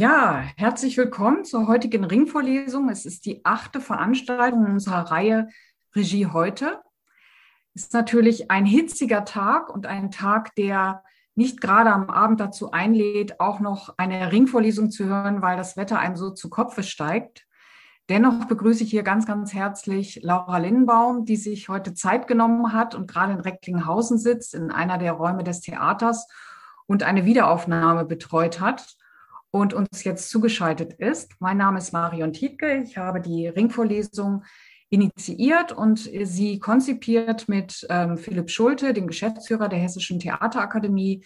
Ja, herzlich willkommen zur heutigen Ringvorlesung. Es ist die achte Veranstaltung unserer Reihe Regie heute. Es ist natürlich ein hitziger Tag und ein Tag, der nicht gerade am Abend dazu einlädt, auch noch eine Ringvorlesung zu hören, weil das Wetter einem so zu Kopfe steigt. Dennoch begrüße ich hier ganz, ganz herzlich Laura Lindenbaum, die sich heute Zeit genommen hat und gerade in Recklinghausen sitzt, in einer der Räume des Theaters und eine Wiederaufnahme betreut hat und uns jetzt zugeschaltet ist. Mein Name ist Marion Tietke. Ich habe die Ringvorlesung initiiert und sie konzipiert mit ähm, Philipp Schulte, dem Geschäftsführer der Hessischen Theaterakademie,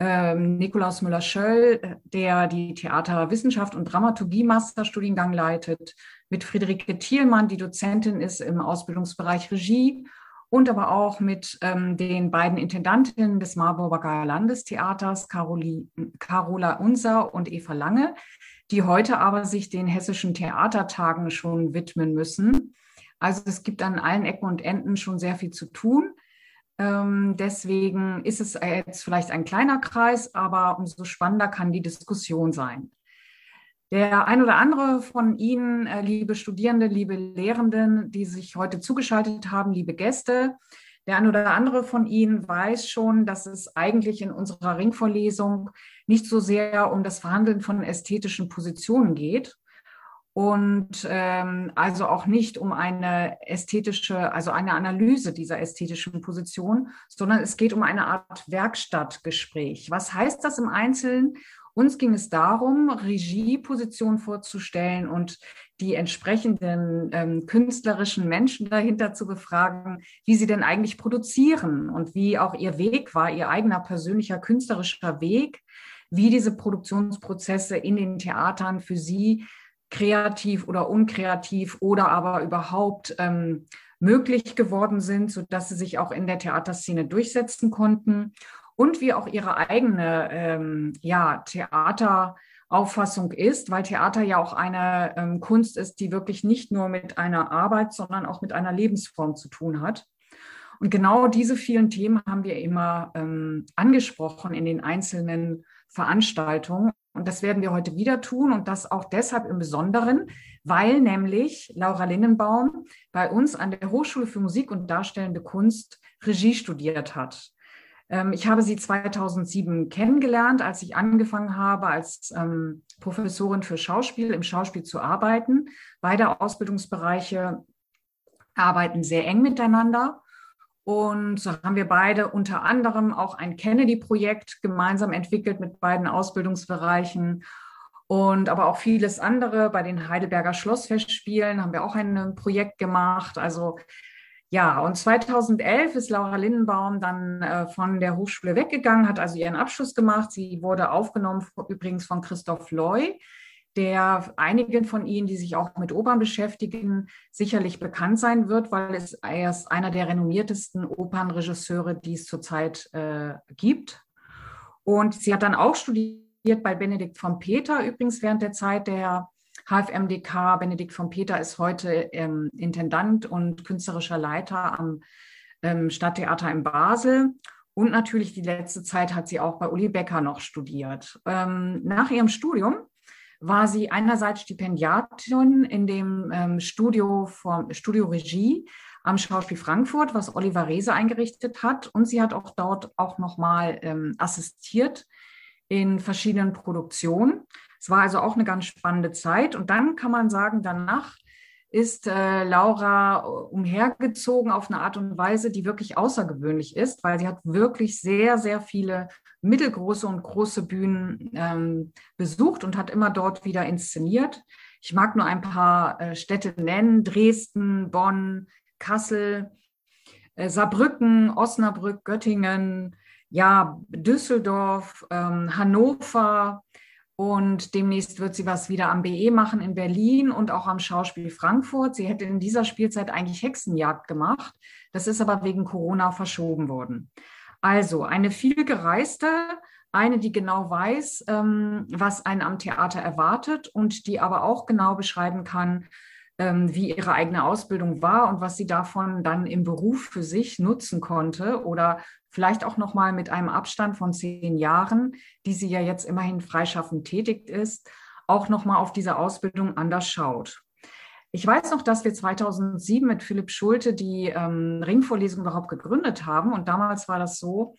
ähm, Nikolaus Müller-Schöll, der die Theaterwissenschaft und Dramaturgie Masterstudiengang leitet, mit Friederike Thielmann, die Dozentin ist im Ausbildungsbereich Regie und aber auch mit ähm, den beiden Intendantinnen des Marburger Landestheaters, Caroli, Carola Unser und Eva Lange, die heute aber sich den hessischen Theatertagen schon widmen müssen. Also es gibt an allen Ecken und Enden schon sehr viel zu tun. Ähm, deswegen ist es jetzt vielleicht ein kleiner Kreis, aber umso spannender kann die Diskussion sein. Der ein oder andere von Ihnen, äh, liebe Studierende, liebe Lehrenden, die sich heute zugeschaltet haben, liebe Gäste, der ein oder andere von Ihnen weiß schon, dass es eigentlich in unserer Ringvorlesung nicht so sehr um das Verhandeln von ästhetischen Positionen geht und ähm, also auch nicht um eine ästhetische, also eine Analyse dieser ästhetischen Position, sondern es geht um eine Art Werkstattgespräch. Was heißt das im Einzelnen? Uns ging es darum, Regiepositionen vorzustellen und die entsprechenden ähm, künstlerischen Menschen dahinter zu befragen, wie sie denn eigentlich produzieren und wie auch ihr Weg war, ihr eigener persönlicher künstlerischer Weg, wie diese Produktionsprozesse in den Theatern für sie kreativ oder unkreativ oder aber überhaupt ähm, möglich geworden sind, sodass sie sich auch in der Theaterszene durchsetzen konnten und wie auch ihre eigene ähm, ja, Theaterauffassung ist, weil Theater ja auch eine ähm, Kunst ist, die wirklich nicht nur mit einer Arbeit, sondern auch mit einer Lebensform zu tun hat. Und genau diese vielen Themen haben wir immer ähm, angesprochen in den einzelnen Veranstaltungen. Und das werden wir heute wieder tun und das auch deshalb im Besonderen, weil nämlich Laura Lindenbaum bei uns an der Hochschule für Musik und Darstellende Kunst Regie studiert hat. Ähm, ich habe sie 2007 kennengelernt, als ich angefangen habe, als ähm, Professorin für Schauspiel im Schauspiel zu arbeiten. Beide Ausbildungsbereiche arbeiten sehr eng miteinander. Und so haben wir beide unter anderem auch ein Kennedy-Projekt gemeinsam entwickelt mit beiden Ausbildungsbereichen. Und aber auch vieles andere. Bei den Heidelberger Schlossfestspielen haben wir auch ein Projekt gemacht. Also ja, und 2011 ist Laura Lindenbaum dann äh, von der Hochschule weggegangen, hat also ihren Abschluss gemacht. Sie wurde aufgenommen übrigens von Christoph Loy, der einigen von Ihnen, die sich auch mit Opern beschäftigen, sicherlich bekannt sein wird, weil es er ist einer der renommiertesten Opernregisseure, die es zurzeit äh, gibt. Und sie hat dann auch studiert bei Benedikt von Peter, übrigens während der Zeit der HFMDK. Benedikt von Peter ist heute ähm, Intendant und künstlerischer Leiter am ähm, Stadttheater in Basel. Und natürlich die letzte Zeit hat sie auch bei Uli Becker noch studiert. Ähm, nach ihrem Studium war sie einerseits Stipendiatin in dem ähm, Studio, vom, Studio Regie am Schauspiel Frankfurt, was Oliver Rehse eingerichtet hat. Und sie hat auch dort auch nochmal ähm, assistiert in verschiedenen Produktionen. Es war also auch eine ganz spannende Zeit. Und dann kann man sagen, danach ist äh, Laura umhergezogen auf eine Art und Weise, die wirklich außergewöhnlich ist, weil sie hat wirklich sehr, sehr viele mittelgroße und große Bühnen ähm, besucht und hat immer dort wieder inszeniert. Ich mag nur ein paar äh, Städte nennen, Dresden, Bonn, Kassel, äh, Saarbrücken, Osnabrück, Göttingen, ja, Düsseldorf, ähm, Hannover, und demnächst wird sie was wieder am BE machen in Berlin und auch am Schauspiel Frankfurt. Sie hätte in dieser Spielzeit eigentlich Hexenjagd gemacht. Das ist aber wegen Corona verschoben worden. Also eine viel gereiste, eine, die genau weiß, ähm, was einen am Theater erwartet und die aber auch genau beschreiben kann, wie ihre eigene Ausbildung war und was sie davon dann im Beruf für sich nutzen konnte oder vielleicht auch noch mal mit einem Abstand von zehn Jahren, die sie ja jetzt immerhin freischaffend tätig ist, auch noch mal auf diese Ausbildung anders schaut. Ich weiß noch, dass wir 2007 mit Philipp Schulte die ähm, Ringvorlesung überhaupt gegründet haben. Und damals war das so,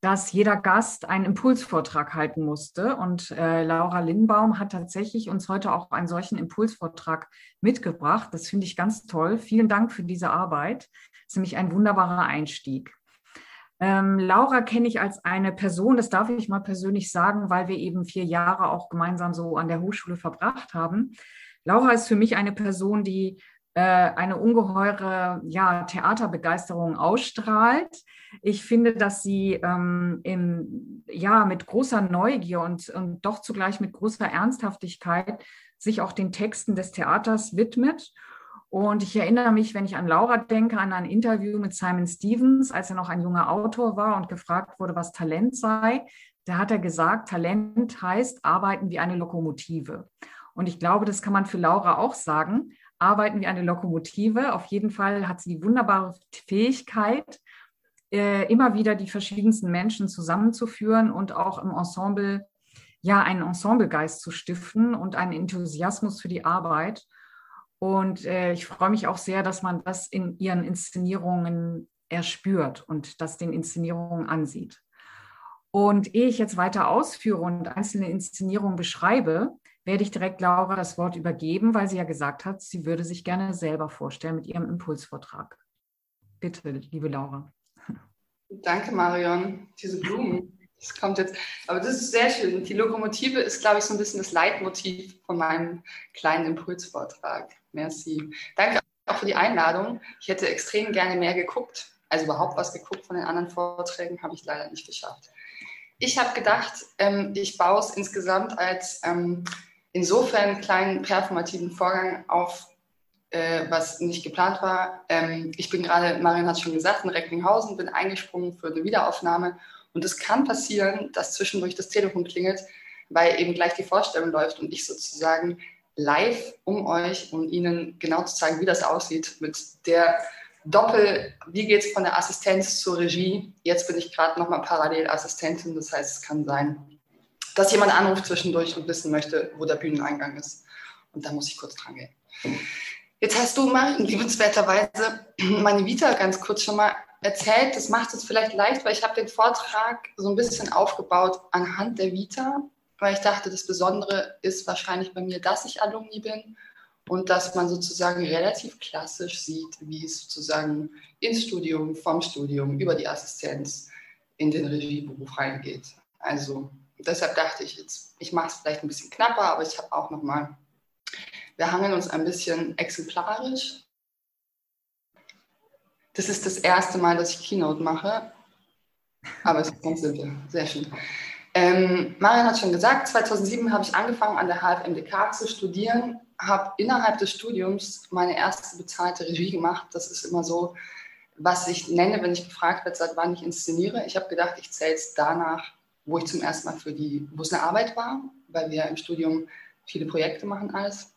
dass jeder Gast einen Impulsvortrag halten musste. Und äh, Laura Lindbaum hat tatsächlich uns heute auch einen solchen Impulsvortrag mitgebracht. Das finde ich ganz toll. Vielen Dank für diese Arbeit. Das ist nämlich ein wunderbarer Einstieg. Ähm, Laura kenne ich als eine Person, das darf ich mal persönlich sagen, weil wir eben vier Jahre auch gemeinsam so an der Hochschule verbracht haben. Laura ist für mich eine Person, die eine ungeheure ja, Theaterbegeisterung ausstrahlt. Ich finde, dass sie ähm, im, ja, mit großer Neugier und, und doch zugleich mit großer Ernsthaftigkeit sich auch den Texten des Theaters widmet. Und ich erinnere mich, wenn ich an Laura denke, an ein Interview mit Simon Stevens, als er noch ein junger Autor war und gefragt wurde, was Talent sei. Da hat er gesagt, Talent heißt arbeiten wie eine Lokomotive. Und ich glaube, das kann man für Laura auch sagen. Arbeiten wie eine Lokomotive. Auf jeden Fall hat sie die wunderbare Fähigkeit, äh, immer wieder die verschiedensten Menschen zusammenzuführen und auch im Ensemble ja einen Ensemblegeist zu stiften und einen Enthusiasmus für die Arbeit. Und äh, ich freue mich auch sehr, dass man das in ihren Inszenierungen erspürt und das den Inszenierungen ansieht. Und ehe ich jetzt weiter ausführe und einzelne Inszenierungen beschreibe, werde ich direkt Laura das Wort übergeben, weil sie ja gesagt hat, sie würde sich gerne selber vorstellen mit ihrem Impulsvortrag. Bitte, liebe Laura. Danke, Marion. Diese Blumen, das kommt jetzt. Aber das ist sehr schön. Die Lokomotive ist, glaube ich, so ein bisschen das Leitmotiv von meinem kleinen Impulsvortrag. Merci. Danke auch für die Einladung. Ich hätte extrem gerne mehr geguckt. Also überhaupt was geguckt von den anderen Vorträgen, habe ich leider nicht geschafft. Ich habe gedacht, ähm, ich baue es insgesamt als ähm, insofern kleinen performativen Vorgang auf, äh, was nicht geplant war. Ähm, ich bin gerade, Marion hat es schon gesagt, in Recklinghausen, bin eingesprungen für eine Wiederaufnahme. Und es kann passieren, dass zwischendurch das Telefon klingelt, weil eben gleich die Vorstellung läuft und ich sozusagen live um euch, um Ihnen genau zu zeigen, wie das aussieht mit der Doppel, wie geht es von der Assistenz zur Regie? Jetzt bin ich gerade nochmal parallel Assistentin, das heißt, es kann sein, dass jemand anruft zwischendurch und wissen möchte, wo der Bühneneingang ist. Und da muss ich kurz dran gehen. Jetzt hast du, Martin, liebenswerterweise meine Vita ganz kurz schon mal erzählt. Das macht es vielleicht leicht, weil ich habe den Vortrag so ein bisschen aufgebaut anhand der Vita, weil ich dachte, das Besondere ist wahrscheinlich bei mir, dass ich Alumni bin und dass man sozusagen relativ klassisch sieht, wie es sozusagen ins Studium, vom Studium über die Assistenz in den Regieberuf reingeht. Also deshalb dachte ich jetzt, ich mache es vielleicht ein bisschen knapper, aber ich habe auch nochmal, wir hangeln uns ein bisschen exemplarisch. Das ist das erste Mal, dass ich Keynote mache, aber es ist ganz simpel, sehr schön. Ähm, Marian hat schon gesagt, 2007 habe ich angefangen an der HFMDK zu studieren, habe innerhalb des Studiums meine erste bezahlte Regie gemacht. Das ist immer so, was ich nenne, wenn ich gefragt werde, seit wann ich inszeniere. Ich habe gedacht, ich zähle es danach, wo ich zum ersten Mal für die, wo es eine Arbeit war, weil wir im Studium viele Projekte machen alles.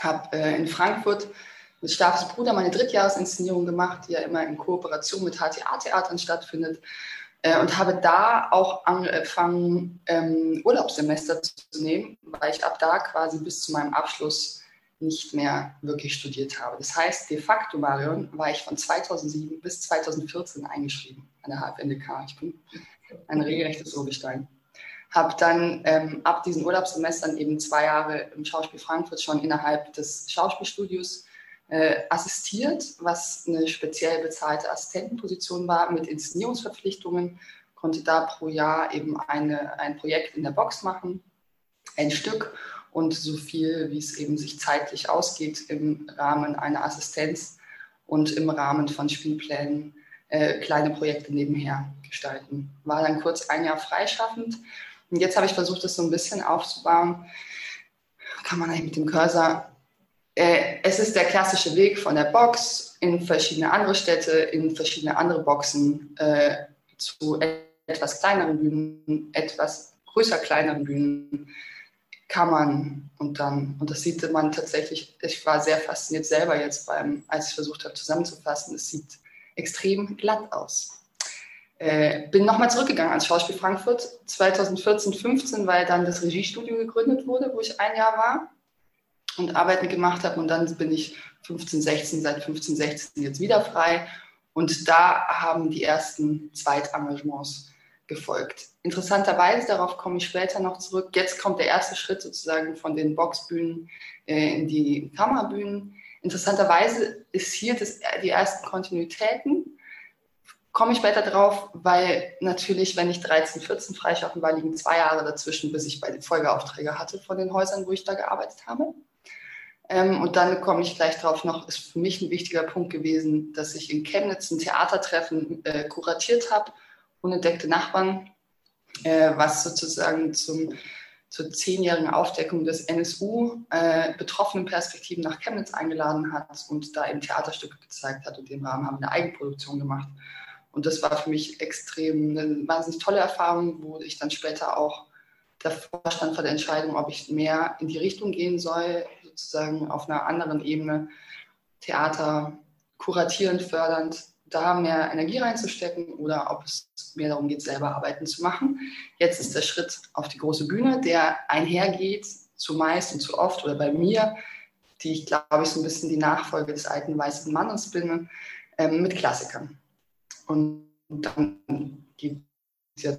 Habe äh, in Frankfurt mit Staffels Bruder meine Drittjahresinszenierung gemacht, die ja immer in Kooperation mit HTA-Theatern stattfindet. Äh, und habe da auch angefangen, ähm, Urlaubssemester zu nehmen, weil ich ab da quasi bis zu meinem Abschluss nicht mehr wirklich studiert habe. Das heißt, de facto, Marion, war ich von 2007 bis 2014 eingeschrieben an der HFNDK. Ich bin ein regelrechtes Urgestein. Habe dann ähm, ab diesen Urlaubssemestern eben zwei Jahre im Schauspiel Frankfurt schon innerhalb des Schauspielstudios äh, assistiert, was eine speziell bezahlte Assistentenposition war mit Inszenierungsverpflichtungen, konnte da pro Jahr eben eine, ein Projekt in der Box machen, ein Stück und so viel, wie es eben sich zeitlich ausgeht im Rahmen einer Assistenz und im Rahmen von Spielplänen äh, kleine Projekte nebenher gestalten. War dann kurz ein Jahr freischaffend und jetzt habe ich versucht, das so ein bisschen aufzubauen. Kann man eigentlich mit dem Cursor. Äh, es ist der klassische Weg von der Box in verschiedene andere Städte, in verschiedene andere Boxen äh, zu etwas kleineren Bühnen, etwas größer kleineren Bühnen, Kammern und dann, und das sieht man tatsächlich, ich war sehr fasziniert selber jetzt beim, als ich versucht habe zusammenzufassen, es sieht extrem glatt aus. Äh, bin nochmal zurückgegangen ans Schauspiel Frankfurt 2014, 15, weil dann das Regiestudio gegründet wurde, wo ich ein Jahr war und Arbeiten gemacht habe. Und dann bin ich 15, 16, seit 15, 16 jetzt wieder frei. Und da haben die ersten Zweitengagements gefolgt. Interessanterweise, darauf komme ich später noch zurück, jetzt kommt der erste Schritt sozusagen von den Boxbühnen äh, in die Kamerabühnen. Interessanterweise ist hier das, die ersten Kontinuitäten. Komme ich später drauf, weil natürlich, wenn ich 13, 14 freischaffen war, liegen zwei Jahre dazwischen, bis ich bei den Folgeaufträge hatte von den Häusern, wo ich da gearbeitet habe. Ähm, und dann komme ich gleich drauf noch, ist für mich ein wichtiger Punkt gewesen, dass ich in Chemnitz ein Theatertreffen äh, kuratiert habe, unentdeckte Nachbarn, äh, was sozusagen zum, zur zehnjährigen Aufdeckung des NSU äh, betroffenen Perspektiven nach Chemnitz eingeladen hat und da eben Theaterstücke gezeigt hat. Und im Rahmen haben wir eine Eigenproduktion gemacht. Und das war für mich extrem eine wahnsinnig tolle Erfahrung, wo ich dann später auch davor stand vor der Entscheidung, ob ich mehr in die Richtung gehen soll, sozusagen auf einer anderen Ebene Theater kuratierend, fördernd, da mehr Energie reinzustecken oder ob es mehr darum geht, selber Arbeiten zu machen. Jetzt ist der Schritt auf die große Bühne, der einhergeht, zumeist und zu oft oder bei mir, die ich glaube ich so ein bisschen die Nachfolge des alten weißen Mannes bin, ähm, mit Klassikern. Und dann gibt es ja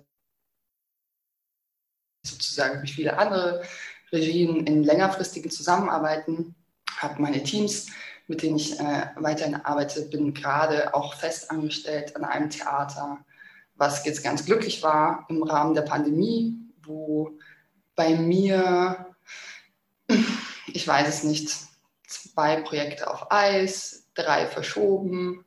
sozusagen wie viele andere Regien in längerfristigen Zusammenarbeiten, habe meine Teams, mit denen ich äh, weiterhin arbeite, bin gerade auch fest angestellt an einem Theater, was jetzt ganz glücklich war im Rahmen der Pandemie, wo bei mir, ich weiß es nicht, zwei Projekte auf Eis, drei verschoben,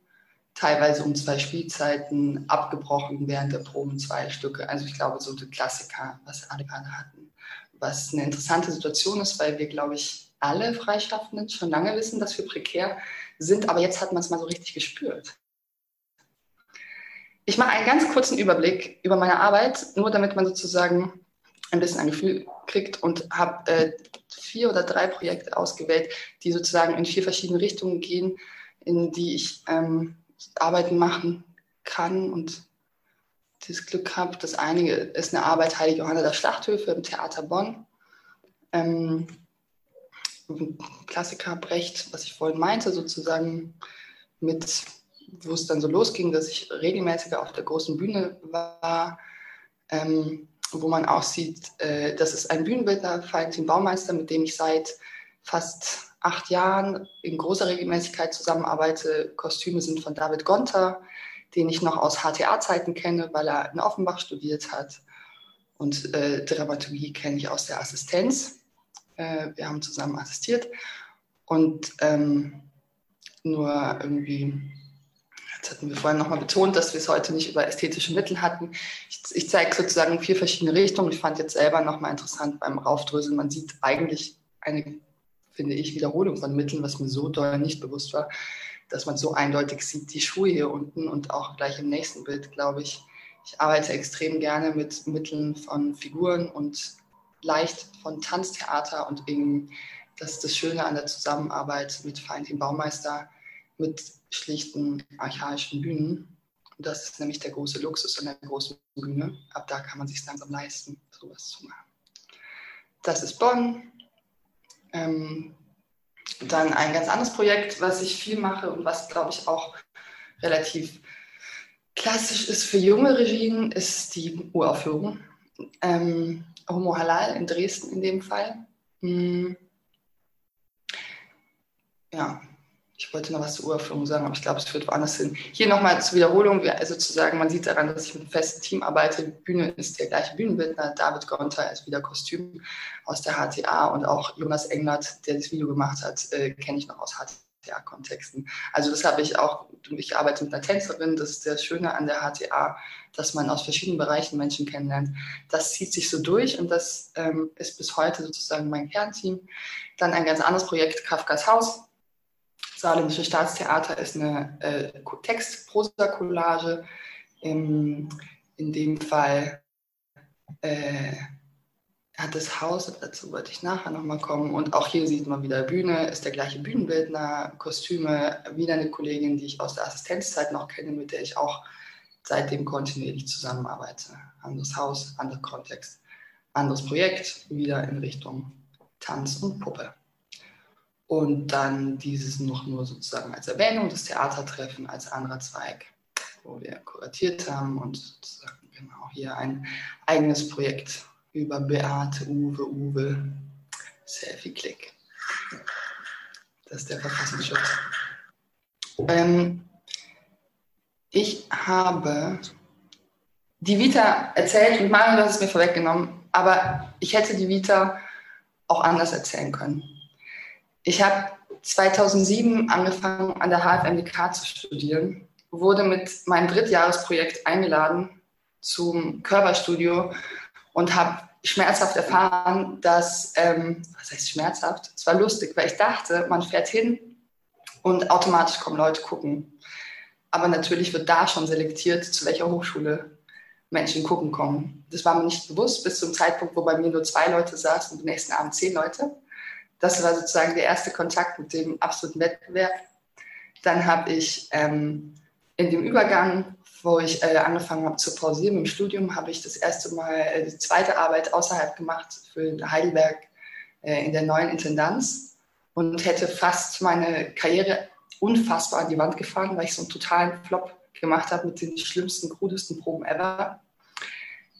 teilweise um zwei Spielzeiten, abgebrochen während der Proben zwei Stücke. Also ich glaube, so die Klassiker, was alle gerade hatten. Was eine interessante Situation ist, weil wir, glaube ich, alle Freischaffenden schon lange wissen, dass wir prekär sind, aber jetzt hat man es mal so richtig gespürt. Ich mache einen ganz kurzen Überblick über meine Arbeit, nur damit man sozusagen ein bisschen ein Gefühl kriegt und habe äh, vier oder drei Projekte ausgewählt, die sozusagen in vier verschiedene Richtungen gehen, in die ich ähm, Arbeiten machen kann und das Glück habe. Das eine ist eine Arbeit Heilige Johanna der Schlachthöfe im Theater Bonn. Ähm, Klassiker Brecht, was ich vorhin meinte, sozusagen mit, wo es dann so losging, dass ich regelmäßiger auf der großen Bühne war, ähm, wo man auch sieht, äh, das ist ein Bühnenbildner, Valentin Baumeister, mit dem ich seit fast acht Jahren in großer Regelmäßigkeit zusammenarbeite. Kostüme sind von David Gonter, den ich noch aus HTA-Zeiten kenne, weil er in Offenbach studiert hat. Und äh, Dramaturgie kenne ich aus der Assistenz. Äh, wir haben zusammen assistiert. Und ähm, nur irgendwie, jetzt hatten wir vorhin nochmal betont, dass wir es heute nicht über ästhetische Mittel hatten. Ich, ich zeige sozusagen vier verschiedene Richtungen. Ich fand jetzt selber nochmal interessant beim Raufdröseln. Man sieht eigentlich eine finde ich, Wiederholung von Mitteln, was mir so doll nicht bewusst war, dass man so eindeutig sieht, die Schuhe hier unten und auch gleich im nächsten Bild, glaube ich. Ich arbeite extrem gerne mit Mitteln von Figuren und leicht von Tanztheater und eben, das ist das Schöne an der Zusammenarbeit mit Valentin Baumeister, mit schlichten archaischen Bühnen. Und das ist nämlich der große Luxus an der großen Bühne. Ab da kann man sich langsam leisten, sowas zu machen. Das ist Bonn. Ähm, dann ein ganz anderes Projekt, was ich viel mache und was, glaube ich, auch relativ klassisch ist für junge Regien, ist die Uraufführung. Ähm, Homo Halal in Dresden in dem Fall. Hm. Ja, ich wollte noch was zur Uraufführung sagen, aber ich glaube, es führt woanders hin. Hier nochmal zur Wiederholung, also zu sagen, man sieht daran, dass ich mit einem festen Team arbeite. Die Bühne ist der gleiche Bühnenbildner, David Gonter ist wieder Kostüm aus der HTA und auch Jonas Englert, der das Video gemacht hat, äh, kenne ich noch aus HTA-Kontexten. Also das habe ich auch, ich arbeite mit einer Tänzerin, das ist das Schöne an der HTA, dass man aus verschiedenen Bereichen Menschen kennenlernt. Das zieht sich so durch und das ähm, ist bis heute sozusagen mein Kernteam. Dann ein ganz anderes Projekt, Kafkas Haus Saarländische Staatstheater ist eine äh, Text-Prosa-Collage, in dem Fall äh, hat das Haus, dazu wollte ich nachher nochmal kommen. Und auch hier sieht man wieder Bühne, ist der gleiche Bühnenbildner, Kostüme, wieder eine Kollegin, die ich aus der Assistenzzeit noch kenne, mit der ich auch seitdem kontinuierlich zusammenarbeite. Anderes Haus, anderer Kontext, anderes Projekt, wieder in Richtung Tanz und Puppe. Und dann dieses noch nur sozusagen als Erwähnung, das Theatertreffen als anderer Zweig, wo wir kuratiert haben und sozusagen genau hier ein eigenes Projekt über Beate, Uwe, Uwe, Selfie-Click. Das ist der Verfassungsschutz. Ähm, ich habe die Vita erzählt und Mario hat es mir vorweggenommen, aber ich hätte die Vita auch anders erzählen können. Ich habe 2007 angefangen, an der HFMDK zu studieren, wurde mit meinem Drittjahresprojekt eingeladen zum Körperstudio und habe schmerzhaft erfahren, dass, ähm, was heißt schmerzhaft? Es war lustig, weil ich dachte, man fährt hin und automatisch kommen Leute gucken. Aber natürlich wird da schon selektiert, zu welcher Hochschule Menschen gucken kommen. Das war mir nicht bewusst bis zum Zeitpunkt, wo bei mir nur zwei Leute saßen und am nächsten Abend zehn Leute. Das war sozusagen der erste Kontakt mit dem absoluten Wettbewerb. Dann habe ich ähm, in dem Übergang wo ich äh, angefangen habe zu pausieren im Studium, habe ich das erste Mal äh, die zweite Arbeit außerhalb gemacht für Heidelberg äh, in der neuen Intendanz und hätte fast meine Karriere unfassbar an die Wand gefahren, weil ich so einen totalen Flop gemacht habe mit den schlimmsten, krudesten Proben ever.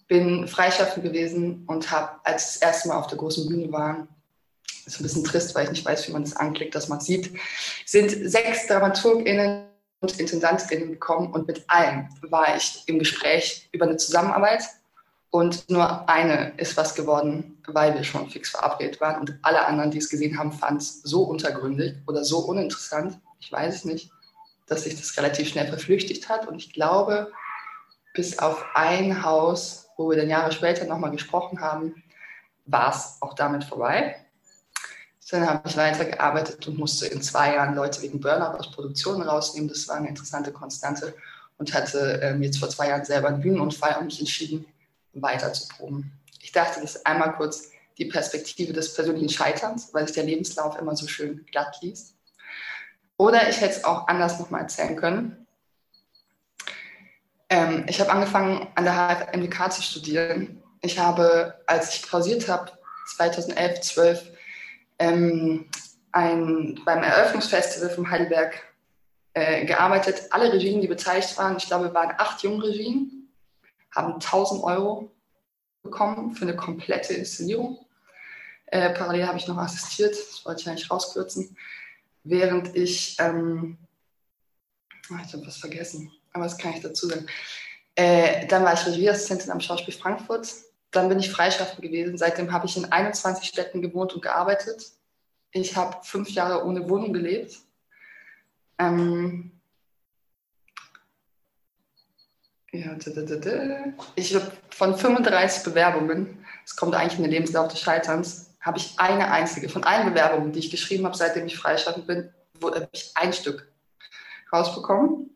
Bin freischaffend gewesen und habe, als das erste Mal auf der großen Bühne war, ist ein bisschen trist, weil ich nicht weiß, wie man das anklickt, dass man sieht, sind sechs DramaturgInnen und Intendantinnen gekommen und mit allen war ich im Gespräch über eine Zusammenarbeit. Und nur eine ist was geworden, weil wir schon fix verabredet waren. Und alle anderen, die es gesehen haben, fanden es so untergründig oder so uninteressant, ich weiß es nicht, dass sich das relativ schnell verflüchtigt hat. Und ich glaube, bis auf ein Haus, wo wir dann Jahre später nochmal gesprochen haben, war es auch damit vorbei. Dann habe ich weitergearbeitet und musste in zwei Jahren Leute wegen Burnout aus Produktionen rausnehmen. Das war eine interessante Konstante und hatte ähm, jetzt vor zwei Jahren selber einen Bühnenunfall und mich entschieden, weiter zu proben. Ich dachte, das ist einmal kurz die Perspektive des persönlichen Scheiterns, weil sich der Lebenslauf immer so schön glatt liest. Oder ich hätte es auch anders nochmal erzählen können. Ähm, ich habe angefangen, an der HFMDK zu studieren. Ich habe, als ich pausiert habe, 2011, 12, ähm, ein, beim Eröffnungsfestival von Heidelberg äh, gearbeitet. Alle Regien, die beteiligt waren, ich glaube, waren acht Jungregien, haben 1000 Euro bekommen für eine komplette Inszenierung. Äh, parallel habe ich noch assistiert, das wollte ich eigentlich rauskürzen, während ich, ähm, ah, ich habe was vergessen, aber das kann ich dazu sagen. Äh, dann war ich Regieassistentin am Schauspiel Frankfurt dann bin ich freischaffend gewesen. Seitdem habe ich in 21 Städten gewohnt und gearbeitet. Ich habe fünf Jahre ohne Wohnung gelebt. Ähm ja, ich habe von 35 Bewerbungen, es kommt eigentlich in den Lebenslauf des Scheiterns, habe ich eine einzige, von allen Bewerbungen, die ich geschrieben habe, seitdem ich freischaffend bin, habe ich ein Stück rausbekommen.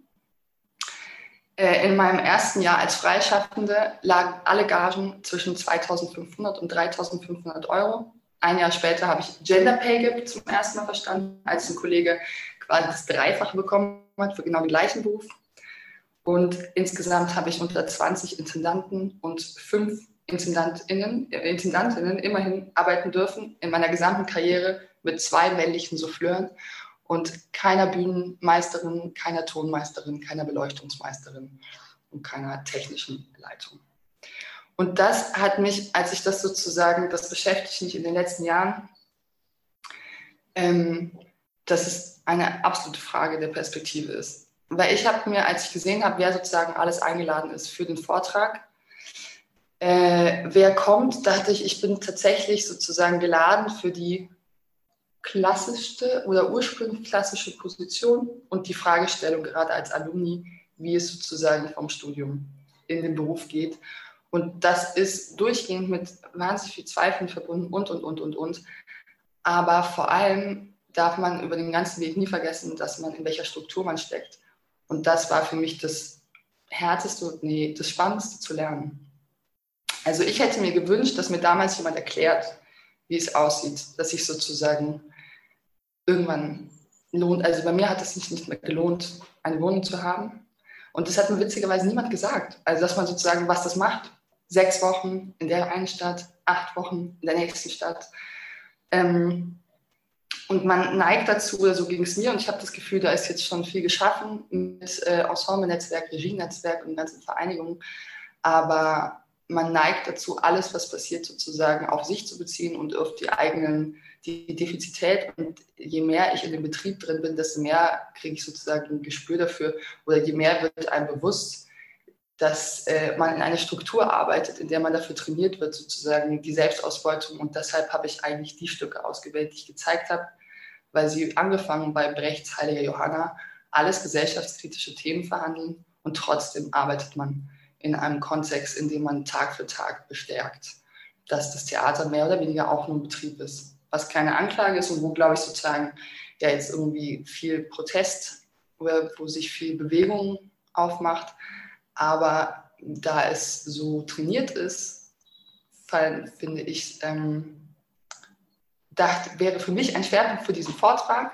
Äh, in meinem ersten Jahr als Freischaffende lagen alle Gagen zwischen 2.500 und 3.500 Euro. Ein Jahr später habe ich Gender Pay Gap zum ersten Mal verstanden, als ein Kollege quasi das Dreifache bekommen hat für genau den gleichen Beruf. Und insgesamt habe ich unter 20 Intendanten und fünf Intendantinnen, äh, Intendantinnen immerhin arbeiten dürfen in meiner gesamten Karriere mit zwei männlichen Souffleuren und keiner Bühnenmeisterin, keiner Tonmeisterin, keiner Beleuchtungsmeisterin und keiner technischen Leitung. Und das hat mich, als ich das sozusagen, das beschäftigt mich in den letzten Jahren, ähm, dass es eine absolute Frage der Perspektive ist. Weil ich habe mir, als ich gesehen habe, wer sozusagen alles eingeladen ist für den Vortrag, äh, wer kommt, dachte ich, ich bin tatsächlich sozusagen geladen für die klassischste oder ursprünglich klassische Position und die Fragestellung gerade als Alumni, wie es sozusagen vom Studium in den Beruf geht. Und das ist durchgehend mit wahnsinnig viel Zweifeln verbunden und, und, und, und, und. Aber vor allem darf man über den ganzen Weg nie vergessen, dass man in welcher Struktur man steckt. Und das war für mich das Härteste nee, das Spannendste zu lernen. Also ich hätte mir gewünscht, dass mir damals jemand erklärt, wie es aussieht, dass ich sozusagen irgendwann lohnt. Also bei mir hat es sich nicht mehr gelohnt, eine Wohnung zu haben. Und das hat mir witzigerweise niemand gesagt. Also dass man sozusagen, was das macht. Sechs Wochen in der einen Stadt, acht Wochen in der nächsten Stadt. Ähm, und man neigt dazu, oder so ging es mir, und ich habe das Gefühl, da ist jetzt schon viel geschaffen mit äh, Ensemble-Netzwerk, Regie-Netzwerk und ganzen Vereinigungen. Aber man neigt dazu, alles, was passiert, sozusagen auf sich zu beziehen und auf die eigenen, die Defizität. Und je mehr ich in dem Betrieb drin bin, desto mehr kriege ich sozusagen ein Gespür dafür oder je mehr wird einem bewusst, dass äh, man in einer Struktur arbeitet, in der man dafür trainiert wird, sozusagen die Selbstausbeutung. Und deshalb habe ich eigentlich die Stücke ausgewählt, die ich gezeigt habe, weil sie angefangen bei Brechts Heiliger Johanna alles gesellschaftskritische Themen verhandeln und trotzdem arbeitet man in einem Kontext, in dem man Tag für Tag bestärkt, dass das Theater mehr oder weniger auch nur ein Betrieb ist. Was keine Anklage ist und wo, glaube ich, sozusagen ja jetzt irgendwie viel Protest wo sich viel Bewegung aufmacht. Aber da es so trainiert ist, finde ich, ähm, dachte, wäre für mich ein Schwerpunkt für diesen Vortrag,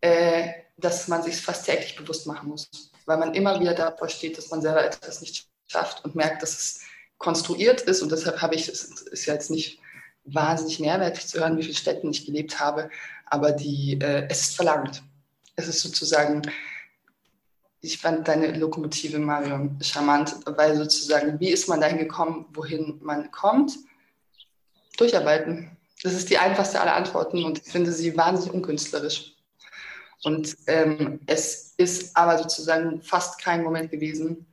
äh, dass man sich fast täglich bewusst machen muss weil man immer wieder davor steht, dass man selber etwas nicht schafft und merkt, dass es konstruiert ist. Und deshalb habe ich, es ist ja jetzt nicht wahnsinnig mehrwertig zu hören, wie viele Städten ich gelebt habe, aber die, äh, es ist verlangt. Es ist sozusagen, ich fand deine Lokomotive, Marion, charmant, weil sozusagen, wie ist man dahin gekommen, wohin man kommt? Durcharbeiten. Das ist die einfachste aller Antworten und ich finde sie wahnsinnig unkünstlerisch. Und ähm, es ist aber sozusagen fast kein Moment gewesen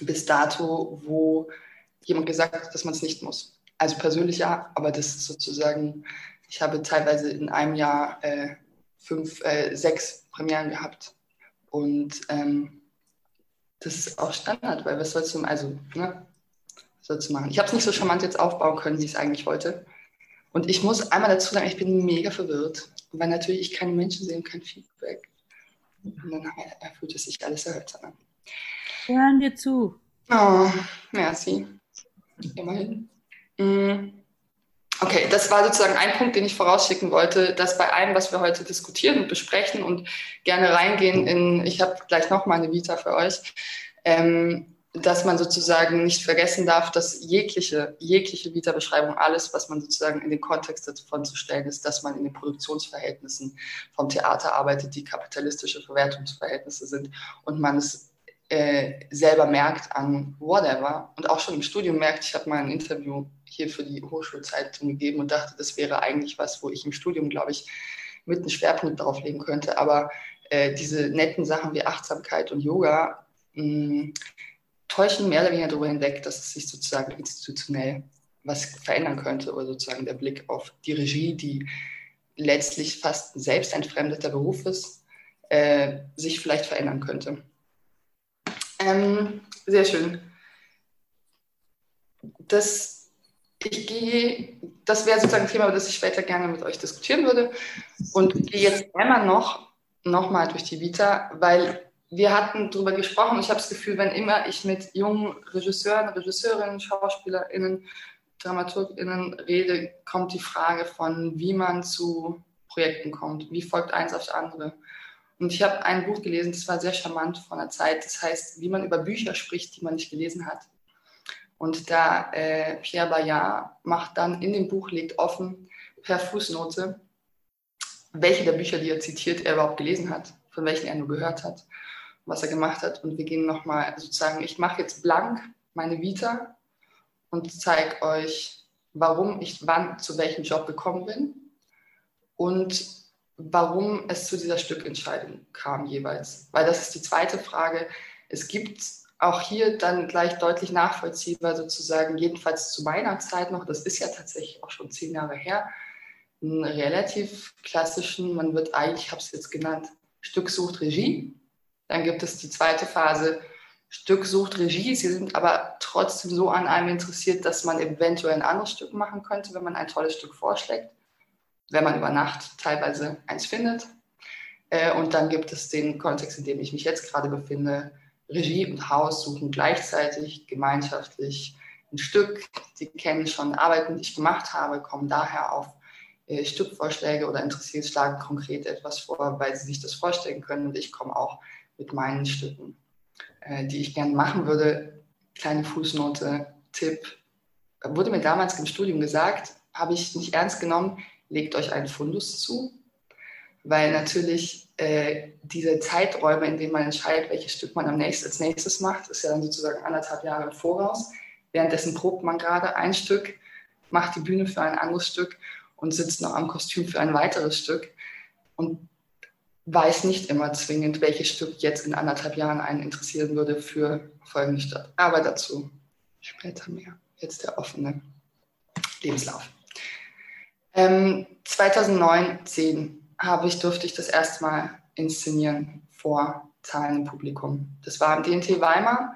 bis dato, wo jemand gesagt hat, dass man es nicht muss. Also persönlich ja, aber das ist sozusagen, ich habe teilweise in einem Jahr äh, fünf, äh, sechs Premieren gehabt. Und ähm, das ist auch Standard, weil was sollst du, also, ne, was sollst du machen? Ich habe es nicht so charmant jetzt aufbauen können, wie ich es eigentlich wollte. Und ich muss einmal dazu sagen, ich bin mega verwirrt, weil natürlich ich keine Menschen sehe und kein Feedback. Und dann fühlt es sich alles erhöht an. Hören dir zu. Oh, merci. Immerhin. Mm. Okay, das war sozusagen ein Punkt, den ich vorausschicken wollte, dass bei allem, was wir heute diskutieren und besprechen und gerne reingehen in, ich habe gleich noch mal eine Vita für euch, ähm, dass man sozusagen nicht vergessen darf, dass jegliche, jegliche Vita-Beschreibung, alles, was man sozusagen in den Kontext davon zu stellen ist, dass man in den Produktionsverhältnissen vom Theater arbeitet, die kapitalistische Verwertungsverhältnisse sind und man es äh, selber merkt an whatever und auch schon im Studium merkt, ich habe mal ein Interview hier für die Hochschulzeitung gegeben und dachte, das wäre eigentlich was, wo ich im Studium, glaube ich, mit einem Schwerpunkt drauf legen könnte, aber äh, diese netten Sachen wie Achtsamkeit und Yoga, mh, mm, täuschen mehr oder weniger darüber hinweg, dass es sich sozusagen institutionell was verändern könnte oder sozusagen der Blick auf die Regie, die letztlich fast ein selbstentfremdeter Beruf ist, äh, sich vielleicht verändern könnte. Ähm, sehr schön. Das, das wäre sozusagen ein Thema, über das ich später gerne mit euch diskutieren würde. Und gehe jetzt einmal noch, noch mal durch die Vita, weil wir hatten darüber gesprochen. Ich habe das Gefühl, wenn immer ich mit jungen Regisseuren, Regisseurinnen, SchauspielerInnen, DramaturgInnen rede, kommt die Frage von, wie man zu Projekten kommt. Wie folgt eins aufs andere? Und ich habe ein Buch gelesen, das war sehr charmant von der Zeit. Das heißt, wie man über Bücher spricht, die man nicht gelesen hat. Und da äh, Pierre Bayard macht dann in dem Buch, legt offen per Fußnote, welche der Bücher, die er zitiert, er überhaupt gelesen hat, von welchen er nur gehört hat was er gemacht hat. Und wir gehen nochmal sozusagen, ich mache jetzt blank meine Vita und zeige euch, warum ich wann zu welchem Job gekommen bin und warum es zu dieser Stückentscheidung kam jeweils. Weil das ist die zweite Frage. Es gibt auch hier dann gleich deutlich nachvollziehbar sozusagen, jedenfalls zu meiner Zeit noch, das ist ja tatsächlich auch schon zehn Jahre her, einen relativ klassischen, man wird eigentlich, ich habe es jetzt genannt, Stück sucht Regie. Dann gibt es die zweite Phase, Stück sucht Regie. Sie sind aber trotzdem so an einem interessiert, dass man eventuell ein anderes Stück machen könnte, wenn man ein tolles Stück vorschlägt, wenn man über Nacht teilweise eins findet. Äh, und dann gibt es den Kontext, in dem ich mich jetzt gerade befinde. Regie und Haus suchen gleichzeitig, gemeinschaftlich, ein Stück, die kennen schon Arbeiten, die ich gemacht habe, kommen daher auf äh, Stückvorschläge oder interessiert schlagen konkret etwas vor, weil sie sich das vorstellen können. Und ich komme auch mit meinen Stücken, äh, die ich gerne machen würde. Kleine Fußnote, Tipp. Wurde mir damals im Studium gesagt, habe ich nicht ernst genommen, legt euch einen Fundus zu, weil natürlich äh, diese Zeiträume, in denen man entscheidet, welches Stück man am nächsten, als nächstes macht, ist ja dann sozusagen anderthalb Jahre im Voraus. Währenddessen probt man gerade ein Stück, macht die Bühne für ein anderes Stück und sitzt noch am Kostüm für ein weiteres Stück und weiß nicht immer zwingend, welches Stück jetzt in anderthalb Jahren einen interessieren würde für folgende Stadt. Aber dazu später mehr. Jetzt der offene Lebenslauf. Ähm, 2009, habe ich, durfte ich das erste Mal inszenieren vor zahlendem Publikum. Das war im DNT Weimar.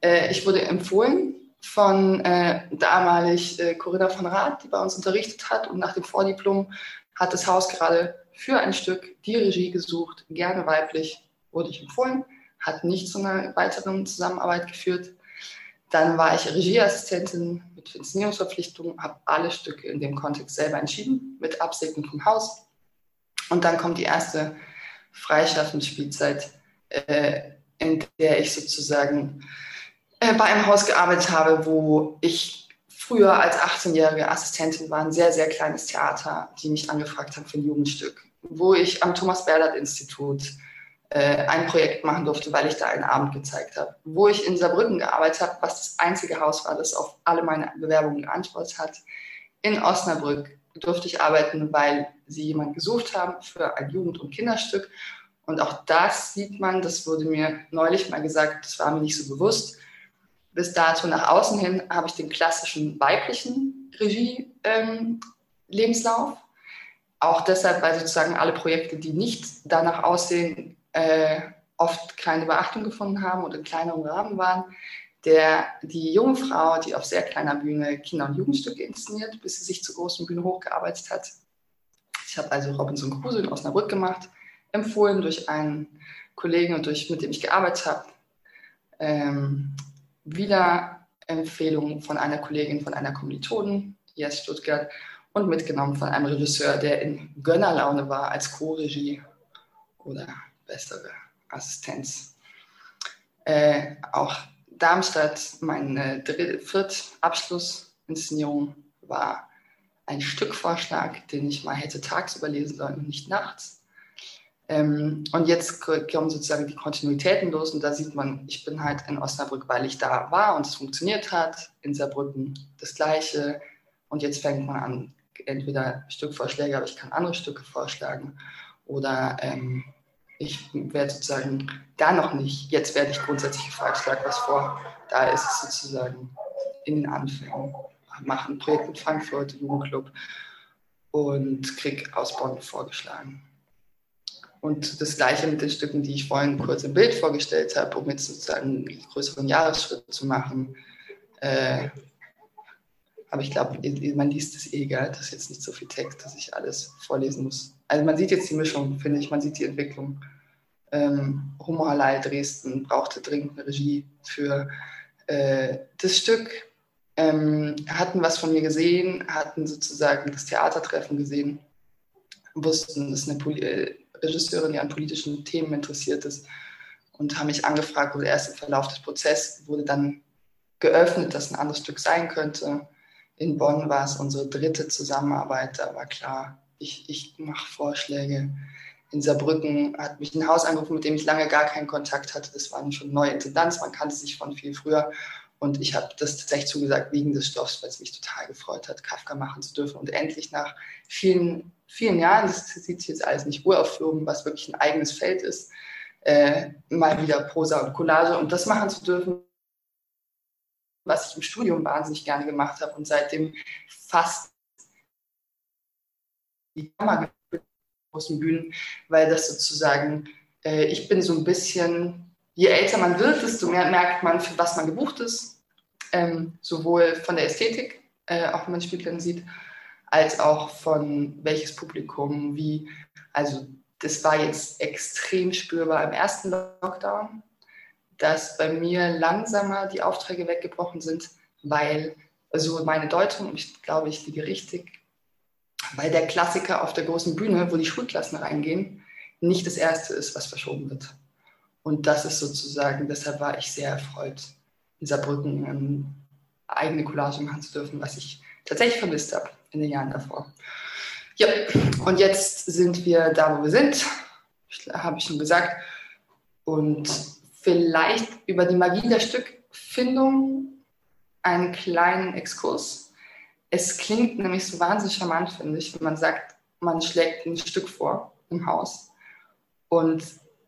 Äh, ich wurde empfohlen von äh, damalig äh, Corinna von Rath, die bei uns unterrichtet hat. Und nach dem Vordiplom hat das Haus gerade für ein Stück die Regie gesucht, gerne weiblich, wurde ich empfohlen, hat nicht zu einer weiteren Zusammenarbeit geführt. Dann war ich Regieassistentin mit Inszenierungsverpflichtung, habe alle Stücke in dem Kontext selber entschieden, mit Absegnung vom Haus. Und dann kommt die erste freischaffende Spielzeit, äh, in der ich sozusagen äh, bei einem Haus gearbeitet habe, wo ich früher als 18-jährige Assistentin war, ein sehr, sehr kleines Theater, die mich angefragt haben für ein Jugendstück, wo ich am Thomas Bernhard Institut äh, ein Projekt machen durfte, weil ich da einen Abend gezeigt habe, wo ich in Saarbrücken gearbeitet habe, was das einzige Haus war, das auf alle meine Bewerbungen geantwortet hat. In Osnabrück durfte ich arbeiten, weil sie jemanden gesucht haben für ein Jugend- und Kinderstück. Und auch das sieht man, das wurde mir neulich mal gesagt, das war mir nicht so bewusst bis dato nach außen hin habe ich den klassischen weiblichen Regie-Lebenslauf. Ähm, auch deshalb, weil sozusagen alle Projekte, die nicht danach aussehen, äh, oft keine Beachtung gefunden haben oder in kleinerem Rahmen waren. Der, die junge Frau, die auf sehr kleiner Bühne Kinder- und Jugendstücke inszeniert, bis sie sich zur großen Bühne hochgearbeitet hat. Ich habe also Robinson Crusoe in Osnabrück gemacht, empfohlen durch einen Kollegen und durch, mit dem ich gearbeitet habe. Ähm, wieder Empfehlung von einer Kollegin, von einer Kommilitonin hier aus Stuttgart und mitgenommen von einem Regisseur, der in Gönnerlaune war als Co-Regie oder bessere Assistenz. Äh, auch Darmstadt, meine dritte, vierte Abschlussinszenierung war ein Stückvorschlag, den ich mal hätte tagsüber lesen sollen und nicht nachts. Ähm, und jetzt kommen sozusagen die Kontinuitäten los und da sieht man, ich bin halt in Osnabrück, weil ich da war und es funktioniert hat, in Saarbrücken das Gleiche und jetzt fängt man an, entweder Stückvorschläge, aber ich kann andere Stücke vorschlagen oder ähm, ich werde sozusagen da noch nicht, jetzt werde ich grundsätzlich gefragt, schlag was vor, da ist es sozusagen in den Anfängen, mache ein Projekt mit Frankfurt, Jugendclub und krieg aus Bonn vorgeschlagen. Und das gleiche mit den Stücken, die ich vorhin kurz im Bild vorgestellt habe, um jetzt sozusagen einen größeren Jahresschritt zu machen. Äh, aber ich glaube, man liest es eh, gell? das ist jetzt nicht so viel Text, dass ich alles vorlesen muss. Also man sieht jetzt die Mischung, finde ich, man sieht die Entwicklung. Ähm, Halal Dresden brauchte dringend eine Regie für äh, das Stück. Ähm, hatten was von mir gesehen, hatten sozusagen das Theatertreffen gesehen, wussten, dass eine Poli äh, Regisseurin, die an politischen Themen interessiert ist und haben mich angefragt, wurde erst im Verlauf des Prozesses, wurde dann geöffnet, dass ein anderes Stück sein könnte. In Bonn war es unsere dritte Zusammenarbeit, da war klar, ich, ich mache Vorschläge. In Saarbrücken hat mich ein Haus angerufen, mit dem ich lange gar keinen Kontakt hatte. Das war schon neue Intendanz, man kannte sich von viel früher. Und ich habe das tatsächlich zugesagt wegen des Stoffs, weil es mich total gefreut hat, Kafka machen zu dürfen. Und endlich nach vielen, vielen Jahren, das sieht sich jetzt alles nicht uraufgehoben, was wirklich ein eigenes Feld ist, äh, mal wieder Prosa und Collage und das machen zu dürfen, was ich im Studium wahnsinnig gerne gemacht habe und seitdem fast die Kammer großen Bühnen, weil das sozusagen, äh, ich bin so ein bisschen je älter man wird, desto mehr merkt man, für was man gebucht ist. Ähm, sowohl von der Ästhetik, äh, auch wenn man Spielpläne sieht, als auch von welches Publikum, wie. Also, das war jetzt extrem spürbar im ersten Lockdown, dass bei mir langsamer die Aufträge weggebrochen sind, weil, also meine Deutung, ich glaube, ich liege richtig, weil der Klassiker auf der großen Bühne, wo die Schulklassen reingehen, nicht das erste ist, was verschoben wird. Und das ist sozusagen, deshalb war ich sehr erfreut, in Saarbrücken ähm, eigene Collage machen zu dürfen, was ich tatsächlich vermisst habe in den Jahren davor. Ja, und jetzt sind wir da, wo wir sind, habe ich schon gesagt. Und vielleicht über die Magie der Stückfindung einen kleinen Exkurs. Es klingt nämlich so wahnsinnig charmant, finde ich, wenn man sagt, man schlägt ein Stück vor im Haus. Und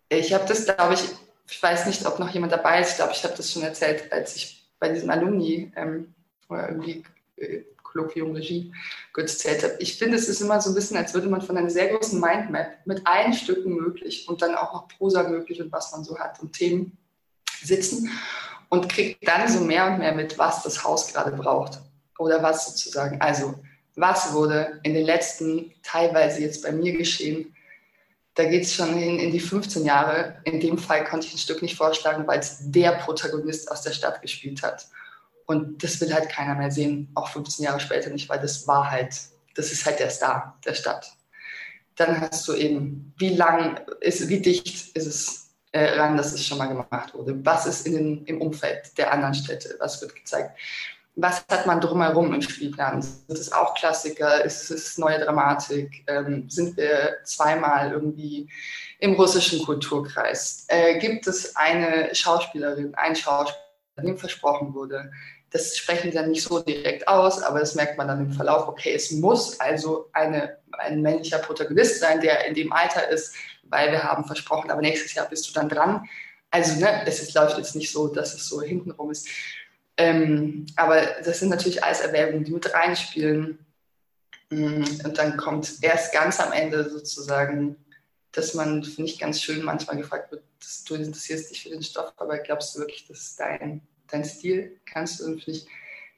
ich habe das, glaube ich, ich weiß nicht, ob noch jemand dabei ist, ich glaube, ich habe das schon erzählt, als ich bei diesem Alumni ähm, oder irgendwie äh, Kolloquium Regie kurz erzählt habe. Ich finde, es ist immer so ein bisschen, als würde man von einer sehr großen Mindmap mit allen Stücken möglich und dann auch noch Prosa möglich und was man so hat und Themen sitzen und kriegt dann so mehr und mehr mit, was das Haus gerade braucht oder was sozusagen. Also, was wurde in den letzten, teilweise jetzt bei mir geschehen, da geht es schon hin in die 15 Jahre. In dem Fall konnte ich ein Stück nicht vorschlagen, weil es der Protagonist aus der Stadt gespielt hat. Und das will halt keiner mehr sehen, auch 15 Jahre später nicht, weil das war halt, das ist halt der Star der Stadt. Dann hast du eben, wie lang ist, wie dicht ist es äh, ran, dass es schon mal gemacht wurde? Was ist in den, im Umfeld der anderen Städte? Was wird gezeigt? Was hat man drumherum im Spielplan? Ist es auch Klassiker? Ist es neue Dramatik? Ähm, sind wir zweimal irgendwie im russischen Kulturkreis? Äh, gibt es eine Schauspielerin, einen Schauspieler, dem versprochen wurde? Das sprechen sie dann nicht so direkt aus, aber das merkt man dann im Verlauf. Okay, es muss also eine, ein männlicher Protagonist sein, der in dem Alter ist, weil wir haben versprochen, aber nächstes Jahr bist du dann dran. Also ne, es läuft jetzt nicht so, dass es so hintenrum ist. Ähm, aber das sind natürlich alles Erwägungen, die mit reinspielen. Mm, und dann kommt erst ganz am Ende sozusagen, dass man, finde ich ganz schön, manchmal gefragt wird, dass du interessierst dich für den Stoff, aber glaubst du wirklich, das ist dein dein Stil kannst du. Und finde ich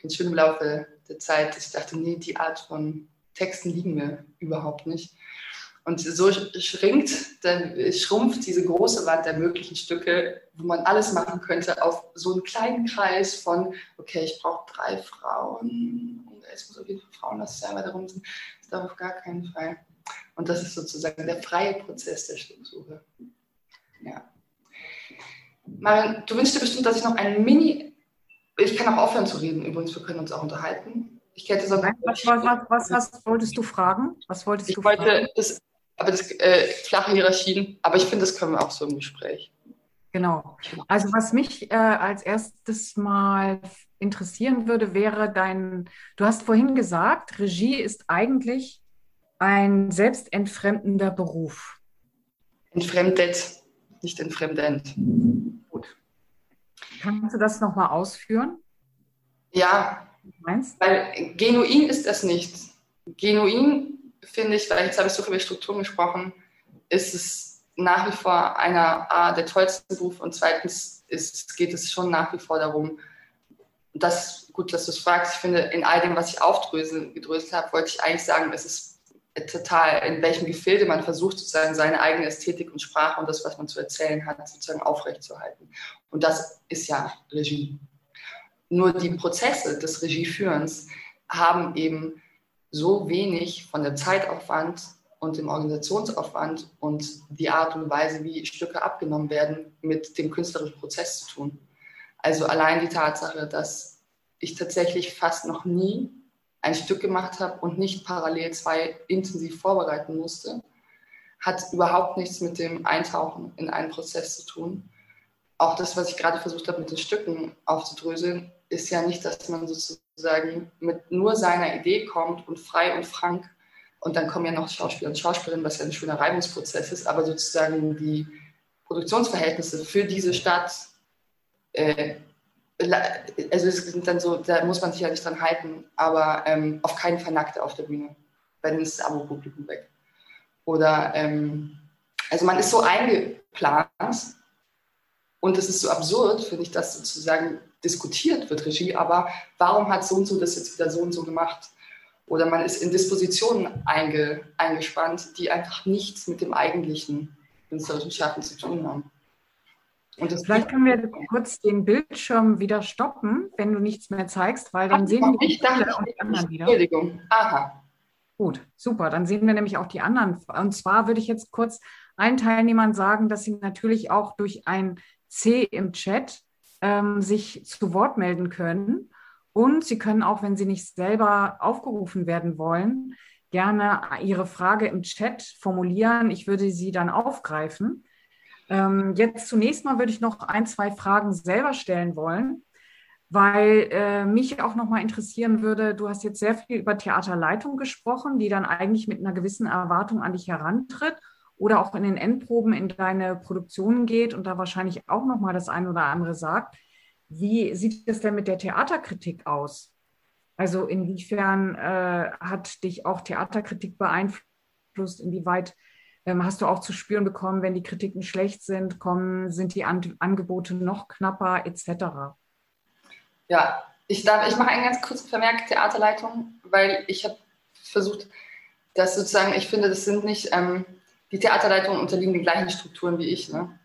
ganz schön im Laufe der Zeit, dass ich dachte, nee, die Art von Texten liegen mir überhaupt nicht. Und so schrinkt, dann schrumpft diese große Wand der möglichen Stücke, wo man alles machen könnte, auf so einen kleinen Kreis von, okay, ich brauche drei Frauen, es muss auf jeden Fall Frauen das sein, weil darum sind, das darf auf gar keinen Fall. Und das ist sozusagen der freie Prozess der Stücksuche. Ja. Marian, du wünschst dir bestimmt, dass ich noch ein Mini. Ich kann auch aufhören zu reden, übrigens, wir können uns auch unterhalten. Ich hätte so. Was, was, was, was, wolltest du fragen? Was wolltest ich du wollte fragen? Das, aber das äh, flache Hierarchien, aber ich finde, das können wir auch so im Gespräch. Genau. Also was mich äh, als erstes mal interessieren würde, wäre dein, du hast vorhin gesagt, Regie ist eigentlich ein selbstentfremdender Beruf. Entfremdet, nicht entfremdend. Kannst du das nochmal ausführen? Ja, meinst? weil genuin ist es nicht. Genuin finde ich, weil jetzt habe ich so viel über Strukturen gesprochen, ist es nach wie vor einer A, der tollste Beruf und zweitens ist, geht es schon nach wie vor darum, dass, gut, dass du es fragst, ich finde, in all dem, was ich aufgedröselt habe, wollte ich eigentlich sagen, es ist total, in welchem Gefilde man versucht, sozusagen seine eigene Ästhetik und Sprache und das, was man zu erzählen hat, sozusagen aufrechtzuerhalten. Und das ist ja Regie. Nur die Prozesse des Regieführens haben eben so wenig von dem Zeitaufwand und dem Organisationsaufwand und die Art und Weise, wie Stücke abgenommen werden, mit dem künstlerischen Prozess zu tun. Also allein die Tatsache, dass ich tatsächlich fast noch nie ein Stück gemacht habe und nicht parallel zwei intensiv vorbereiten musste, hat überhaupt nichts mit dem Eintauchen in einen Prozess zu tun. Auch das, was ich gerade versucht habe, mit den Stücken aufzudröseln, ist ja nicht, dass man sozusagen mit nur seiner Idee kommt und frei und frank und dann kommen ja noch Schauspieler und Schauspielerinnen, was ja ein schöner Reibungsprozess ist, aber sozusagen die Produktionsverhältnisse für diese Stadt äh, also es sind dann so, da muss man sich ja nicht dran halten, aber ähm, auf keinen Fall Nackte auf der Bühne, weil dann ist das Abo-Publikum weg. Oder, ähm, also man ist so eingeplant und es ist so absurd, finde ich, dass sozusagen diskutiert wird, Regie, aber warum hat so und so das jetzt wieder so und so gemacht? Oder man ist in Dispositionen einge, eingespannt, die einfach nichts mit dem eigentlichen künstlerischen Schaffen zu tun haben. Vielleicht können wir kurz den Bildschirm wieder stoppen, wenn du nichts mehr zeigst, weil dann Ach, sehen wir die anderen wieder. Entschuldigung. Aha. Gut, super. Dann sehen wir nämlich auch die anderen. Und zwar würde ich jetzt kurz allen Teilnehmern sagen, dass sie natürlich auch durch ein C im Chat ähm, sich zu Wort melden können. Und sie können auch, wenn sie nicht selber aufgerufen werden wollen, gerne ihre Frage im Chat formulieren. Ich würde sie dann aufgreifen. Ähm, jetzt zunächst mal würde ich noch ein, zwei Fragen selber stellen wollen, weil äh, mich auch noch mal interessieren würde, du hast jetzt sehr viel über Theaterleitung gesprochen, die dann eigentlich mit einer gewissen Erwartung an dich herantritt oder auch in den Endproben in deine Produktionen geht und da wahrscheinlich auch noch mal das eine oder andere sagt. Wie sieht es denn mit der Theaterkritik aus? Also inwiefern äh, hat dich auch Theaterkritik beeinflusst? Inwieweit ähm, hast du auch zu spüren bekommen, wenn die Kritiken schlecht sind, kommen, sind die An Angebote noch knapper etc.? Ja, ich, darf, ich mache einen ganz kurzen Vermerk Theaterleitung, weil ich habe versucht, dass sozusagen, ich finde, das sind nicht, ähm, die Theaterleitungen unterliegen den gleichen Strukturen wie ich. Ne?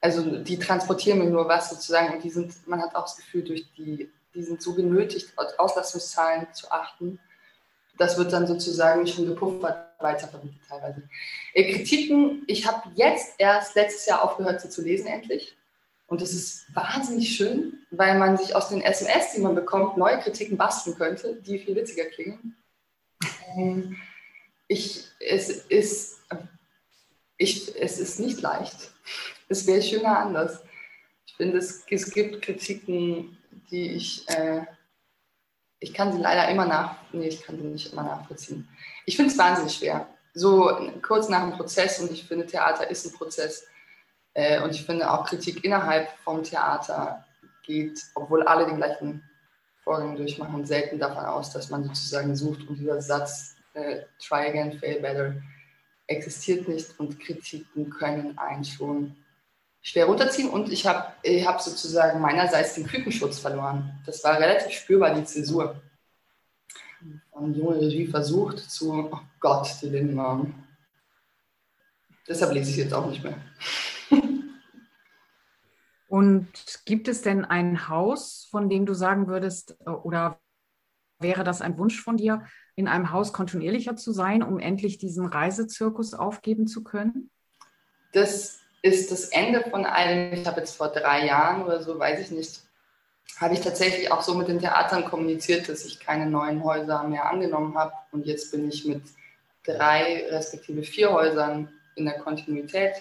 Also die transportieren mir nur was sozusagen und die sind, man hat auch das Gefühl, durch die, die sind so genötigt, Auslastungszahlen zu achten das wird dann sozusagen schon gepuffert weitervermittelt teilweise. Äh, Kritiken, ich habe jetzt erst letztes Jahr aufgehört, sie zu lesen endlich. Und das ist wahnsinnig schön, weil man sich aus den SMS, die man bekommt, neue Kritiken basteln könnte, die viel witziger klingen. Ähm, ich, es, ist, ich, es ist nicht leicht. Es wäre schöner anders. Ich finde, es, es gibt Kritiken, die ich äh, ich kann sie leider immer nach, nee, ich kann sie nicht immer nachvollziehen. Ich finde es wahnsinnig schwer. So kurz nach dem Prozess und ich finde, Theater ist ein Prozess. Äh, und ich finde auch Kritik innerhalb vom Theater geht, obwohl alle den gleichen Vorgang durchmachen, selten davon aus, dass man sozusagen sucht und dieser Satz äh, try again, fail better existiert nicht und Kritiken können einen schon schwer runterziehen und ich habe ich hab sozusagen meinerseits den Kükenschutz verloren. Das war relativ spürbar, die Zäsur. Von junge Regie versucht zu, oh Gott, die Lindenbaum. Deshalb lese ich jetzt auch nicht mehr. Und gibt es denn ein Haus, von dem du sagen würdest, oder wäre das ein Wunsch von dir, in einem Haus kontinuierlicher zu sein, um endlich diesen Reisezirkus aufgeben zu können? Das ist das Ende von einem, ich habe jetzt vor drei Jahren oder so, weiß ich nicht, habe ich tatsächlich auch so mit den Theatern kommuniziert, dass ich keine neuen Häuser mehr angenommen habe. Und jetzt bin ich mit drei respektive vier Häusern in der Kontinuität,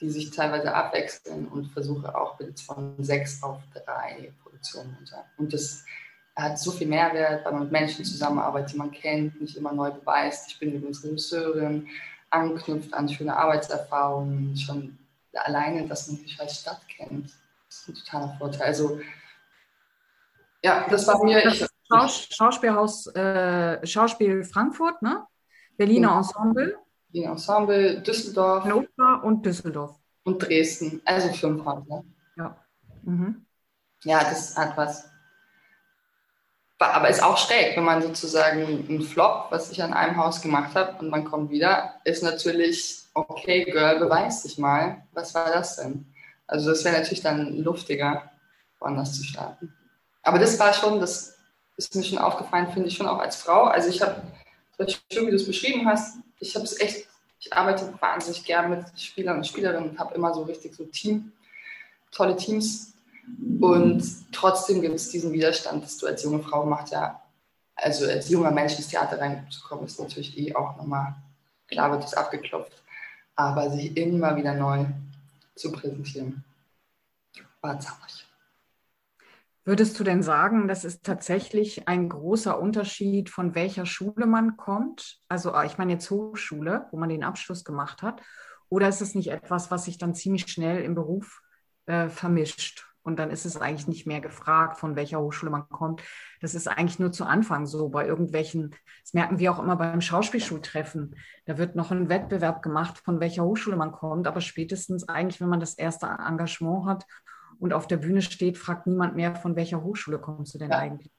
die sich teilweise abwechseln und versuche auch jetzt von sechs auf drei Produktionen runter. Und das hat so viel Mehrwert, weil man mit Menschen zusammenarbeitet, die man kennt, nicht immer neu beweist. Ich bin übrigens Regisseurin, anknüpft an schöne Arbeitserfahrungen, schon alleine, dass man sich als Stadt kennt. Das ist ein totaler Vorteil. Also, ja, das war mir. Das Schaus Schauspielhaus, äh, Schauspiel Frankfurt, ne? Berliner. Ensemble. Berliner Ensemble, Düsseldorf. Hannover und Düsseldorf. Und Dresden. Also fünf Häuser. Ja. Mhm. Ja, das hat was. Aber ist auch schräg, wenn man sozusagen einen Flop, was ich an einem Haus gemacht habe, und man kommt wieder, ist natürlich okay, Girl, beweis dich mal. Was war das denn? Also das wäre natürlich dann luftiger, woanders zu starten. Aber das war schon, das ist mir schon aufgefallen, finde ich schon auch als Frau. Also ich habe, schön wie du es beschrieben hast, ich habe es echt, ich arbeite wahnsinnig gern mit Spielern und Spielerinnen und habe immer so richtig so Team, tolle Teams. Und trotzdem gibt es diesen Widerstand, dass du als junge Frau macht ja, also als junger Mensch ins Theater reinzukommen, ist natürlich eh auch nochmal, klar wird das abgeklopft aber sich immer wieder neu zu präsentieren, war zahlig. Würdest du denn sagen, das ist tatsächlich ein großer Unterschied, von welcher Schule man kommt? Also ich meine jetzt Hochschule, wo man den Abschluss gemacht hat. Oder ist es nicht etwas, was sich dann ziemlich schnell im Beruf äh, vermischt? Und dann ist es eigentlich nicht mehr gefragt, von welcher Hochschule man kommt. Das ist eigentlich nur zu Anfang so bei irgendwelchen, das merken wir auch immer beim Schauspielschultreffen. Da wird noch ein Wettbewerb gemacht, von welcher Hochschule man kommt. Aber spätestens eigentlich, wenn man das erste Engagement hat und auf der Bühne steht, fragt niemand mehr, von welcher Hochschule kommst du denn ja. eigentlich?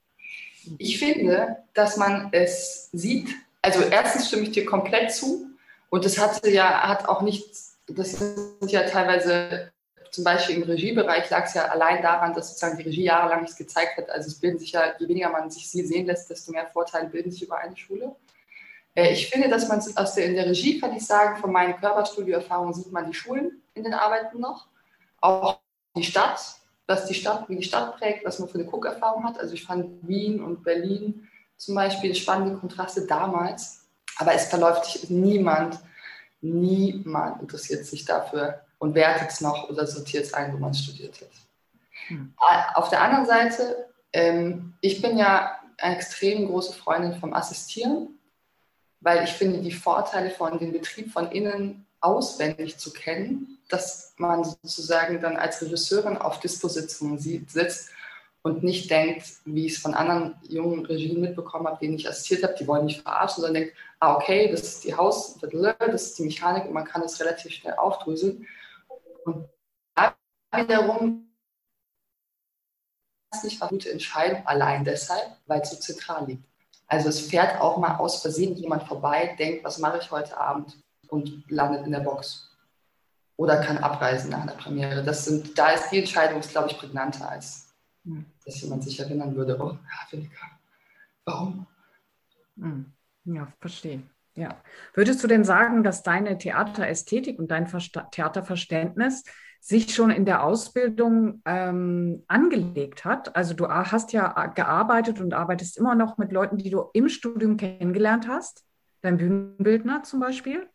Ich finde, dass man es sieht. Also erstens stimme ich dir komplett zu. Und das hatte ja, hat auch nichts, das sind ja teilweise zum Beispiel im Regiebereich lag es ja allein daran, dass sozusagen die Regie jahrelang nichts gezeigt hat. Also es bilden sich ja, je weniger man sich sehen lässt, desto mehr Vorteile bilden sich über eine Schule. Äh, ich finde, dass man aus der, in der Regie, kann ich sagen, von meinen Körperstudioerfahrungen sieht man die Schulen in den Arbeiten noch. Auch die Stadt, was die Stadt, wie die Stadt prägt, was man für eine Guckerfahrung hat. Also ich fand Wien und Berlin zum Beispiel spannende Kontraste damals. Aber es verläuft sich niemand, niemand interessiert sich dafür und wertet es noch oder sortiert es ein, wo man studiert hat. Hm. Auf der anderen Seite, ähm, ich bin ja eine extrem große Freundin vom Assistieren weil ich finde, die Vorteile von dem Betrieb von innen auswendig zu kennen, dass man sozusagen dann als Regisseurin auf Disposition sitzt und nicht denkt, wie ich es von anderen jungen Regien mitbekommen habe, denen ich assistiert habe, die wollen mich verarschen, sondern denkt, ah, okay, das ist die Haus, das ist die Mechanik und man kann es relativ schnell aufdröseln. Und da wiederum ist nicht eine gute Entscheidung, allein deshalb, weil es so zentral liegt. Also es fährt auch mal aus Versehen jemand vorbei, denkt, was mache ich heute Abend und landet in der Box. Oder kann abreisen nach einer Premiere. Das sind, da ist die Entscheidung, glaube ich, prägnanter, als hm. dass jemand sich erinnern würde, oh, Havelika, warum? Hm. Ja, verstehe. Ja. Würdest du denn sagen, dass deine Theaterästhetik und dein Versta Theaterverständnis sich schon in der Ausbildung ähm, angelegt hat. Also du hast ja gearbeitet und arbeitest immer noch mit Leuten, die du im Studium kennengelernt hast, dein Bühnenbildner zum Beispiel.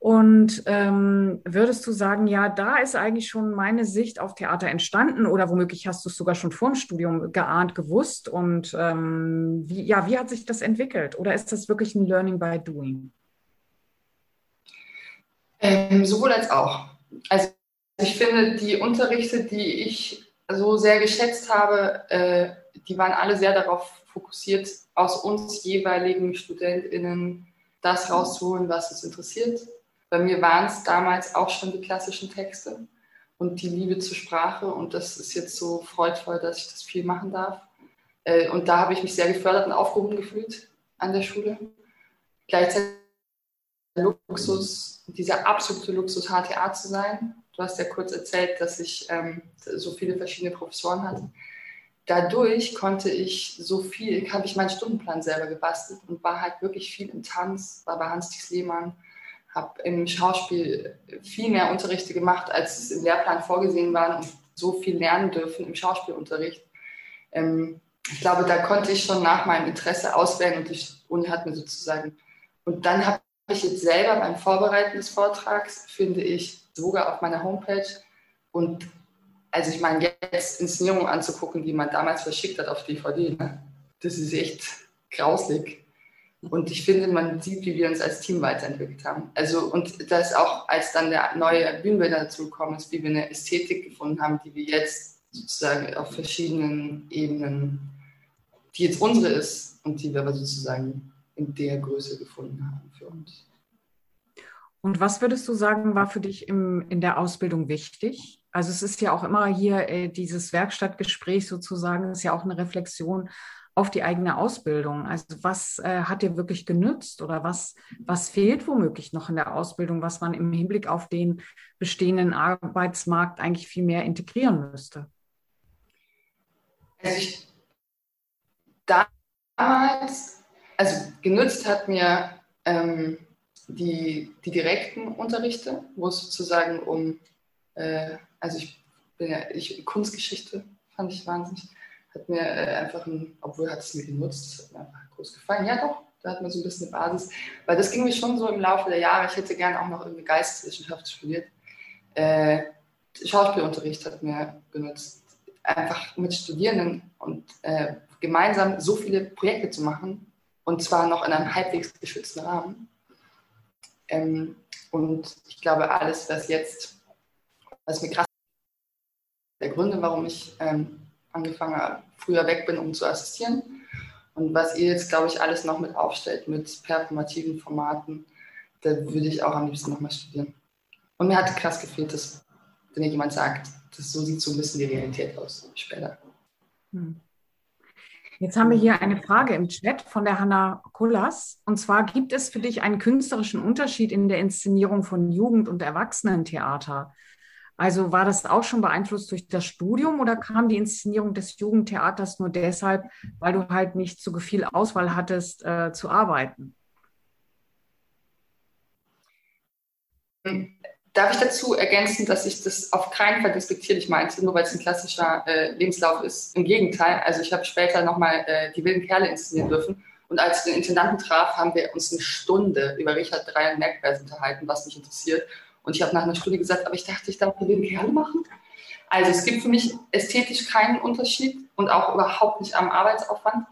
Und ähm, würdest du sagen, ja, da ist eigentlich schon meine Sicht auf Theater entstanden oder womöglich hast du es sogar schon vor dem Studium geahnt, gewusst? Und ähm, wie, ja, wie hat sich das entwickelt? Oder ist das wirklich ein Learning by Doing? Ähm, sowohl als auch. Also ich finde, die Unterrichte, die ich so sehr geschätzt habe, äh, die waren alle sehr darauf fokussiert, aus uns jeweiligen StudentInnen das rauszuholen, was uns interessiert. Bei mir waren es damals auch schon die klassischen Texte und die Liebe zur Sprache und das ist jetzt so freudvoll, dass ich das viel machen darf. Äh, und da habe ich mich sehr gefördert und aufgehoben gefühlt an der Schule. Gleichzeitig Luxus, dieser absolute Luxus, HTA zu sein. Du hast ja kurz erzählt, dass ich ähm, so viele verschiedene Professoren hatte. Dadurch konnte ich so viel, habe ich meinen Stundenplan selber gebastelt und war halt wirklich viel im Tanz, war bei Hans-Dieß Lehmann, habe im Schauspiel viel mehr Unterrichte gemacht, als es im Lehrplan vorgesehen war und so viel lernen dürfen im Schauspielunterricht. Ähm, ich glaube, da konnte ich schon nach meinem Interesse auswählen und die Uni hat mir sozusagen. Und dann habe ich jetzt selber beim Vorbereiten des Vortrags, finde ich, sogar auf meiner Homepage. Und also ich meine, jetzt Inszenierungen anzugucken, die man damals verschickt hat auf DVD, ne? das ist echt grauslig. Und ich finde, man sieht, wie wir uns als Team weiterentwickelt haben. Also, und das auch, als dann der neue Bühnenbilder dazu gekommen ist, wie wir eine Ästhetik gefunden haben, die wir jetzt sozusagen auf verschiedenen Ebenen, die jetzt unsere ist und die wir aber sozusagen in der Größe gefunden haben für uns. Und was würdest du sagen, war für dich im, in der Ausbildung wichtig? Also es ist ja auch immer hier äh, dieses Werkstattgespräch sozusagen, ist ja auch eine Reflexion auf die eigene Ausbildung. Also was äh, hat dir wirklich genützt oder was, was fehlt womöglich noch in der Ausbildung, was man im Hinblick auf den bestehenden Arbeitsmarkt eigentlich viel mehr integrieren müsste? Also ich, damals also genützt hat mir ähm, die, die direkten Unterrichte, wo es sozusagen um, äh, also ich bin ja, ich, Kunstgeschichte fand ich wahnsinnig, hat mir äh, einfach ein, obwohl hat es mir genutzt, hat mir einfach groß gefallen. Ja doch, da hat man so ein bisschen eine Basis, weil das ging mir schon so im Laufe der Jahre, ich hätte gerne auch noch irgendwie Geisteswissenschaft studiert. Äh, Schauspielunterricht hat mir genutzt, einfach mit Studierenden und äh, gemeinsam so viele Projekte zu machen, und zwar noch in einem halbwegs geschützten Rahmen. Ähm, und ich glaube, alles, was jetzt, was mir krass der Gründe, warum ich ähm, angefangen habe, früher weg bin, um zu assistieren. Und was ihr jetzt, glaube ich, alles noch mit aufstellt, mit performativen Formaten, da würde ich auch am liebsten nochmal studieren. Und mir hat krass gefehlt, dass, wenn jemand sagt, das so sieht so ein bisschen die Realität aus später. Hm. Jetzt haben wir hier eine Frage im Chat von der Hanna Kullas. Und zwar, gibt es für dich einen künstlerischen Unterschied in der Inszenierung von Jugend- und Erwachsenentheater? Also war das auch schon beeinflusst durch das Studium oder kam die Inszenierung des Jugendtheaters nur deshalb, weil du halt nicht so viel Auswahl hattest, äh, zu arbeiten? Darf ich dazu ergänzen, dass ich das auf keinen Fall despektierlich meinte, nur weil es ein klassischer äh, Lebenslauf ist. Im Gegenteil, also ich habe später nochmal äh, die wilden Kerle inszenieren dürfen. Und als ich den Intendanten traf, haben wir uns eine Stunde über Richard Drei und Merkberg unterhalten, was mich interessiert. Und ich habe nach einer Stunde gesagt, aber ich dachte, ich darf den Kerl machen. Also es gibt für mich ästhetisch keinen Unterschied und auch überhaupt nicht am Arbeitsaufwand.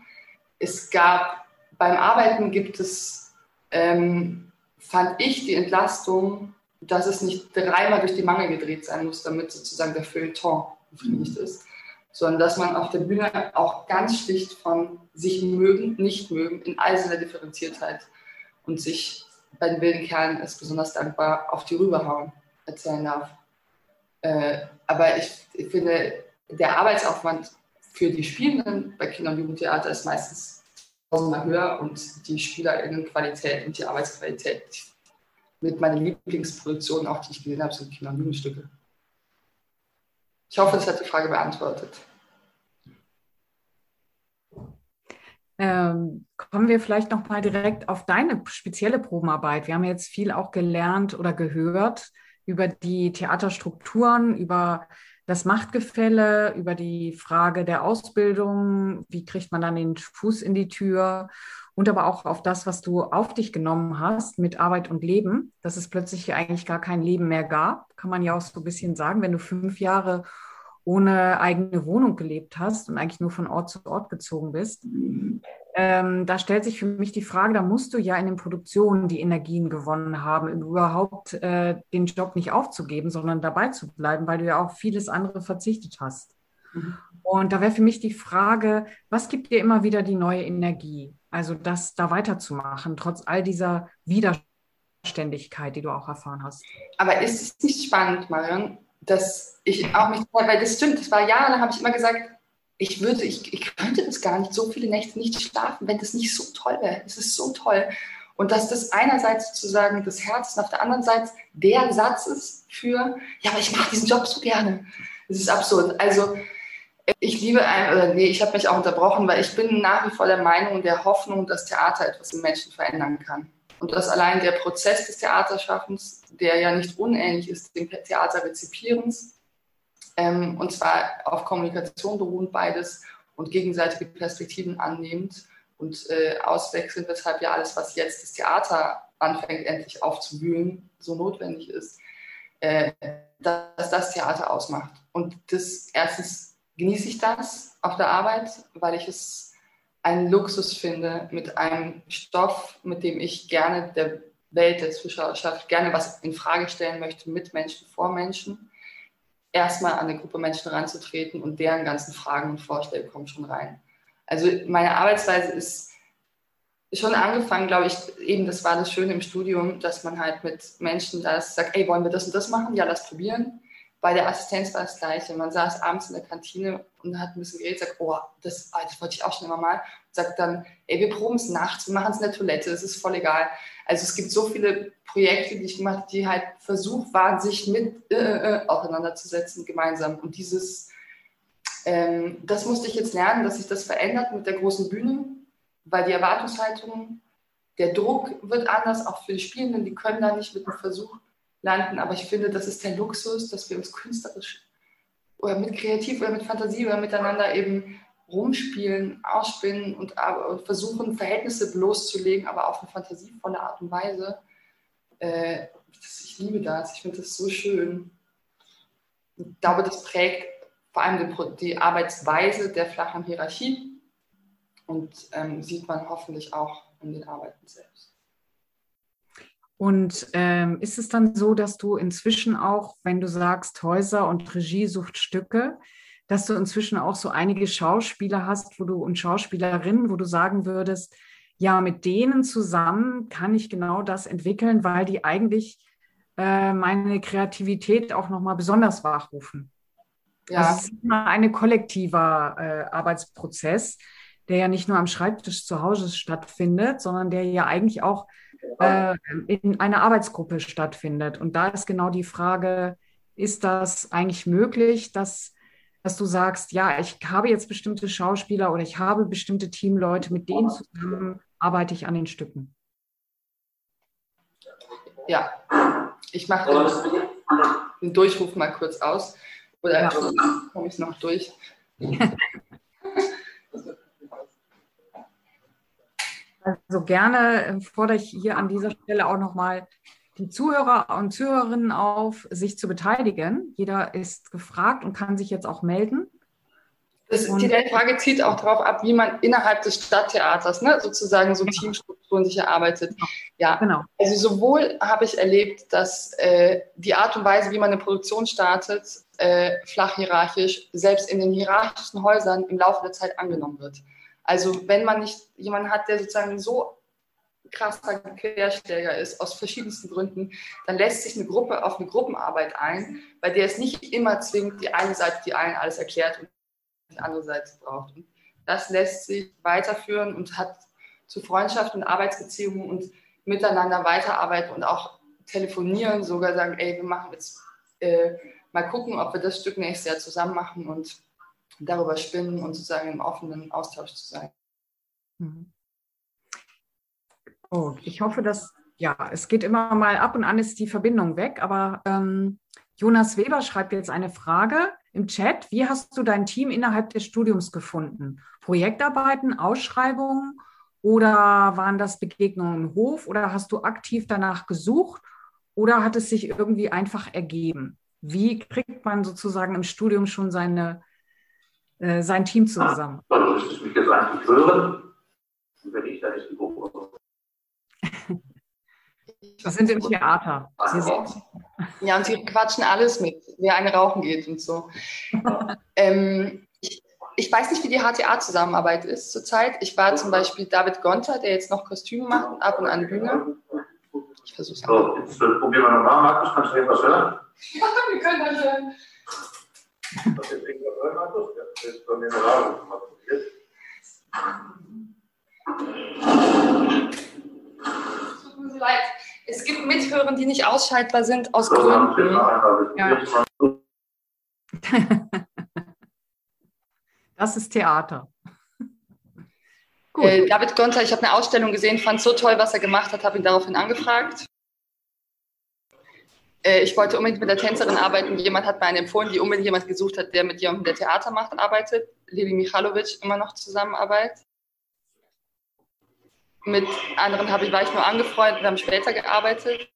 Es gab beim Arbeiten gibt es, ähm, fand ich die Entlastung, dass es nicht dreimal durch die Mangel gedreht sein muss, damit sozusagen der Feuilleton befriedigt ist, sondern dass man auf der Bühne auch ganz schlicht von sich mögen, nicht mögen, in all seiner Differenziertheit und sich bei den wilden Kerlen ist besonders dankbar, auf die rüberhauen erzählen darf. Äh, aber ich, ich, finde, der Arbeitsaufwand für die Spielenden bei Kinder- und Jugendtheater ist meistens tausendmal höher und die SpielerInnenqualität und die Arbeitsqualität mit meiner Lieblingsproduktion, auch die ich gesehen habe, sind Kinder- und Jugendstücke. Ich hoffe, das hat die Frage beantwortet. Ähm, kommen wir vielleicht noch mal direkt auf deine spezielle Probenarbeit. Wir haben jetzt viel auch gelernt oder gehört über die Theaterstrukturen, über das Machtgefälle, über die Frage der Ausbildung, wie kriegt man dann den Fuß in die Tür? Und aber auch auf das, was du auf dich genommen hast mit Arbeit und Leben, dass es plötzlich eigentlich gar kein Leben mehr gab, kann man ja auch so ein bisschen sagen, wenn du fünf Jahre ohne eigene Wohnung gelebt hast und eigentlich nur von Ort zu Ort gezogen bist. Ähm, da stellt sich für mich die Frage, da musst du ja in den Produktionen die Energien gewonnen haben, überhaupt äh, den Job nicht aufzugeben, sondern dabei zu bleiben, weil du ja auch vieles andere verzichtet hast. Mhm. Und da wäre für mich die Frage, was gibt dir immer wieder die neue Energie? Also das da weiterzumachen, trotz all dieser Widerständigkeit, die du auch erfahren hast. Aber ist es nicht spannend, Marion, dass ich auch mich, weil das stimmt, das war jahrelang, habe ich immer gesagt, ich würde, ich, ich könnte das gar nicht, so viele Nächte nicht schlafen, wenn das nicht so toll wäre. Es ist so toll. Und dass das einerseits sozusagen das Herz und auf der anderen Seite der Satz ist für, ja, aber ich mache diesen Job so gerne. Das ist absurd. Also ich liebe ein, oder nee, ich habe mich auch unterbrochen, weil ich bin nach wie vor der Meinung und der Hoffnung, dass Theater etwas im Menschen verändern kann. Und dass allein der Prozess des Theaterschaffens, der ja nicht unähnlich ist dem Theaterrezipierens, ähm, und zwar auf Kommunikation beruhend beides und gegenseitige Perspektiven annehmend und äh, auswechselnd, weshalb ja alles, was jetzt das Theater anfängt, endlich aufzuwühlen, so notwendig ist, äh, dass das Theater ausmacht. Und das erstens genieße ich das auf der Arbeit, weil ich es einen Luxus finde, mit einem Stoff, mit dem ich gerne der Welt, der Zuschauerschaft gerne was in Frage stellen möchte, mit Menschen, vor Menschen, erstmal an eine Gruppe Menschen ranzutreten und deren ganzen Fragen und Vorstellungen kommen schon rein. Also meine Arbeitsweise ist schon angefangen, glaube ich, eben das war das Schöne im Studium, dass man halt mit Menschen das sagt, ey, wollen wir das und das machen? Ja, lass probieren. Bei der Assistenz war das Gleiche. Man saß abends in der Kantine und hat ein bisschen geredet, sagt, oh, das, ah, das wollte ich auch schon immer mal. Und sagt dann, ey, wir proben es nachts, wir machen es in der Toilette, es ist voll egal. Also es gibt so viele Projekte, die ich gemacht habe, die halt versucht waren, sich mit äh, äh, äh, auseinanderzusetzen gemeinsam. Und dieses, ähm, das musste ich jetzt lernen, dass sich das verändert mit der großen Bühne, weil die Erwartungshaltung, der Druck wird anders, auch für die Spielenden, die können da nicht mit dem Versuch landen. Aber ich finde, das ist der Luxus, dass wir uns künstlerisch oder mit Kreativ oder mit Fantasie oder miteinander eben rumspielen, ausspinnen und, und versuchen, Verhältnisse bloßzulegen, aber auf eine fantasievolle Art und Weise. Äh, das, ich liebe das, ich finde das so schön. Ich glaube, das prägt vor allem die, die Arbeitsweise der flachen Hierarchie und ähm, sieht man hoffentlich auch in den Arbeiten selbst. Und ähm, ist es dann so, dass du inzwischen auch, wenn du sagst Häuser und Regie sucht Stücke, dass du inzwischen auch so einige Schauspieler hast, wo du und Schauspielerinnen, wo du sagen würdest, ja, mit denen zusammen kann ich genau das entwickeln, weil die eigentlich äh, meine Kreativität auch nochmal besonders wachrufen. Ja. Also es ist immer ein kollektiver äh, Arbeitsprozess, der ja nicht nur am Schreibtisch zu Hause stattfindet, sondern der ja eigentlich auch äh, in einer Arbeitsgruppe stattfindet. Und da ist genau die Frage, ist das eigentlich möglich, dass, dass du sagst, ja, ich habe jetzt bestimmte Schauspieler oder ich habe bestimmte Teamleute, mit denen zusammen arbeite ich an den Stücken? Ja, ich mache den Durchruf mal kurz aus. Oder ja. komme ich noch durch? Also gerne äh, fordere ich hier an dieser Stelle auch nochmal die Zuhörer und Zuhörerinnen auf, sich zu beteiligen. Jeder ist gefragt und kann sich jetzt auch melden. Das, die Frage zieht auch darauf ab, wie man innerhalb des Stadttheaters ne, sozusagen so genau. Teamstrukturen sich erarbeitet. Ja, genau. Also sowohl habe ich erlebt, dass äh, die Art und Weise, wie man eine Produktion startet, äh, flach hierarchisch, selbst in den hierarchischen Häusern im Laufe der Zeit angenommen wird. Also wenn man nicht jemanden hat, der sozusagen so krasser Querschläger ist, aus verschiedensten Gründen, dann lässt sich eine Gruppe auf eine Gruppenarbeit ein, bei der es nicht immer zwingend die eine Seite, die allen alles erklärt und die andere Seite braucht. Und das lässt sich weiterführen und hat zu Freundschaften und Arbeitsbeziehungen und miteinander weiterarbeiten und auch telefonieren, sogar sagen, ey, wir machen jetzt äh, mal gucken, ob wir das Stück nächstes Jahr zusammen machen und darüber spinnen und sozusagen im offenen Austausch zu sein. Mhm. Oh, ich hoffe, dass, ja, es geht immer mal ab und an ist die Verbindung weg, aber ähm, Jonas Weber schreibt jetzt eine Frage im Chat. Wie hast du dein Team innerhalb des Studiums gefunden? Projektarbeiten, Ausschreibungen oder waren das Begegnungen im Hof oder hast du aktiv danach gesucht oder hat es sich irgendwie einfach ergeben? Wie kriegt man sozusagen im Studium schon seine, äh, sein Team zusammen? Dann müsste ich mich jetzt eigentlich hören, wenn ich da nicht die Gruppe wir sind im Theater. ja, und sie quatschen alles mit, wer eine rauchen geht und so. ähm, ich, ich, weiß nicht, wie die HTA-Zusammenarbeit ist zurzeit. Ich war zum Beispiel David Gonter, der jetzt noch Kostüme macht, ab und an Bühne. Ich versuche es So, jetzt äh, probieren wir nochmal. Markus, kannst du etwas hören? Ja, wir können das hören. Hast du jetzt irgendwas hören, Markus? Mir eine Radio mal probiert. Tut mir so leid. Es gibt Mithörer, die nicht ausschaltbar sind aus Gründen. Ja. Das ist Theater. Äh, David Gonter, ich habe eine Ausstellung gesehen, fand so toll, was er gemacht hat, habe ihn daraufhin angefragt. Äh, ich wollte unbedingt mit der Tänzerin arbeiten. Jemand hat mir einen empfohlen, die unbedingt jemand gesucht hat, der mit jemandem, der Theater macht, arbeitet. Lili Michalovic, immer noch Zusammenarbeit. Mit anderen habe ich, war ich nur angefreundet, wir haben später gearbeitet.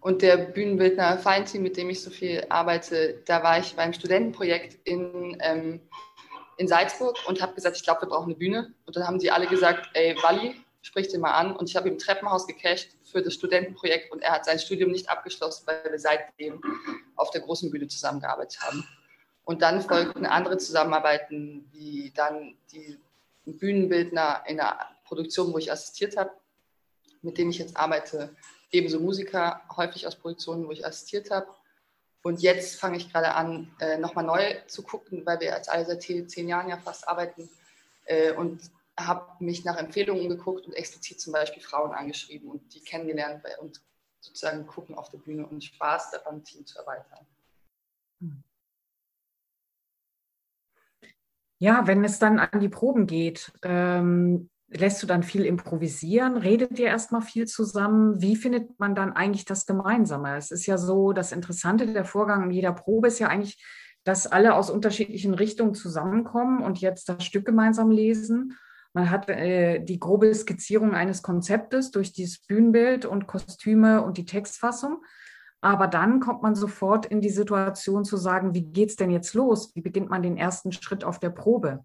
Und der Bühnenbildner Feinteam, mit dem ich so viel arbeite, da war ich beim Studentenprojekt in, ähm, in Salzburg und habe gesagt, ich glaube, wir brauchen eine Bühne. Und dann haben die alle gesagt, ey, Walli, sprich den mal an. Und ich habe im Treppenhaus gecasht für das Studentenprojekt und er hat sein Studium nicht abgeschlossen, weil wir seitdem auf der großen Bühne zusammengearbeitet haben. Und dann folgten andere Zusammenarbeiten, wie dann die Bühnenbildner in der Produktion, wo ich assistiert habe, mit dem ich jetzt arbeite, ebenso Musiker, häufig aus Produktionen, wo ich assistiert habe. Und jetzt fange ich gerade an, äh, nochmal neu zu gucken, weil wir als alle seit zehn Jahren ja fast arbeiten äh, und habe mich nach Empfehlungen geguckt und explizit zum Beispiel Frauen angeschrieben und die kennengelernt und sozusagen gucken auf der Bühne und Spaß daran, Team zu erweitern. Hm. Ja, wenn es dann an die Proben geht, ähm, lässt du dann viel improvisieren? Redet ihr erstmal viel zusammen? Wie findet man dann eigentlich das Gemeinsame? Es ist ja so, das Interessante der Vorgang in jeder Probe ist ja eigentlich, dass alle aus unterschiedlichen Richtungen zusammenkommen und jetzt das Stück gemeinsam lesen. Man hat äh, die grobe Skizzierung eines Konzeptes durch dieses Bühnenbild und Kostüme und die Textfassung. Aber dann kommt man sofort in die Situation zu sagen, wie geht es denn jetzt los? Wie beginnt man den ersten Schritt auf der Probe?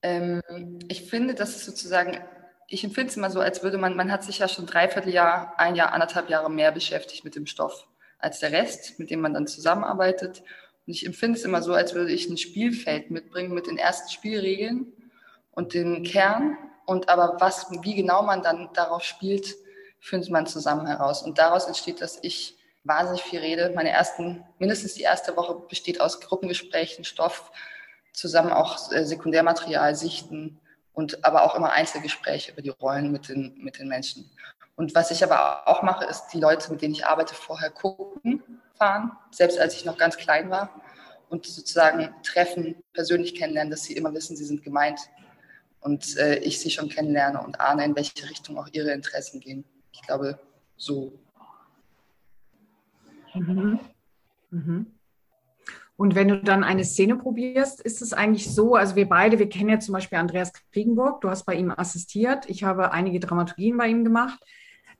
Ähm, ich finde, das ist sozusagen, ich empfinde es immer so, als würde man, man hat sich ja schon dreiviertel Jahr, ein Jahr, anderthalb Jahre mehr beschäftigt mit dem Stoff als der Rest, mit dem man dann zusammenarbeitet. Und ich empfinde es immer so, als würde ich ein Spielfeld mitbringen mit den ersten Spielregeln und den Kern. Und aber was, wie genau man dann darauf spielt, findet man zusammen heraus. Und daraus entsteht, dass ich wahnsinnig viel rede. Meine ersten, mindestens die erste Woche besteht aus Gruppengesprächen, Stoff, zusammen auch äh, Sekundärmaterial sichten und aber auch immer Einzelgespräche über die Rollen mit den, mit den Menschen. Und was ich aber auch mache, ist die Leute, mit denen ich arbeite, vorher gucken, fahren, selbst als ich noch ganz klein war und sozusagen treffen, persönlich kennenlernen, dass sie immer wissen, sie sind gemeint und äh, ich sie schon kennenlerne und ahne, in welche Richtung auch ihre Interessen gehen. Ich glaube, so. Mhm. Mhm. Und wenn du dann eine Szene probierst, ist es eigentlich so, also wir beide, wir kennen ja zum Beispiel Andreas Kriegenburg, du hast bei ihm assistiert, ich habe einige Dramaturgien bei ihm gemacht.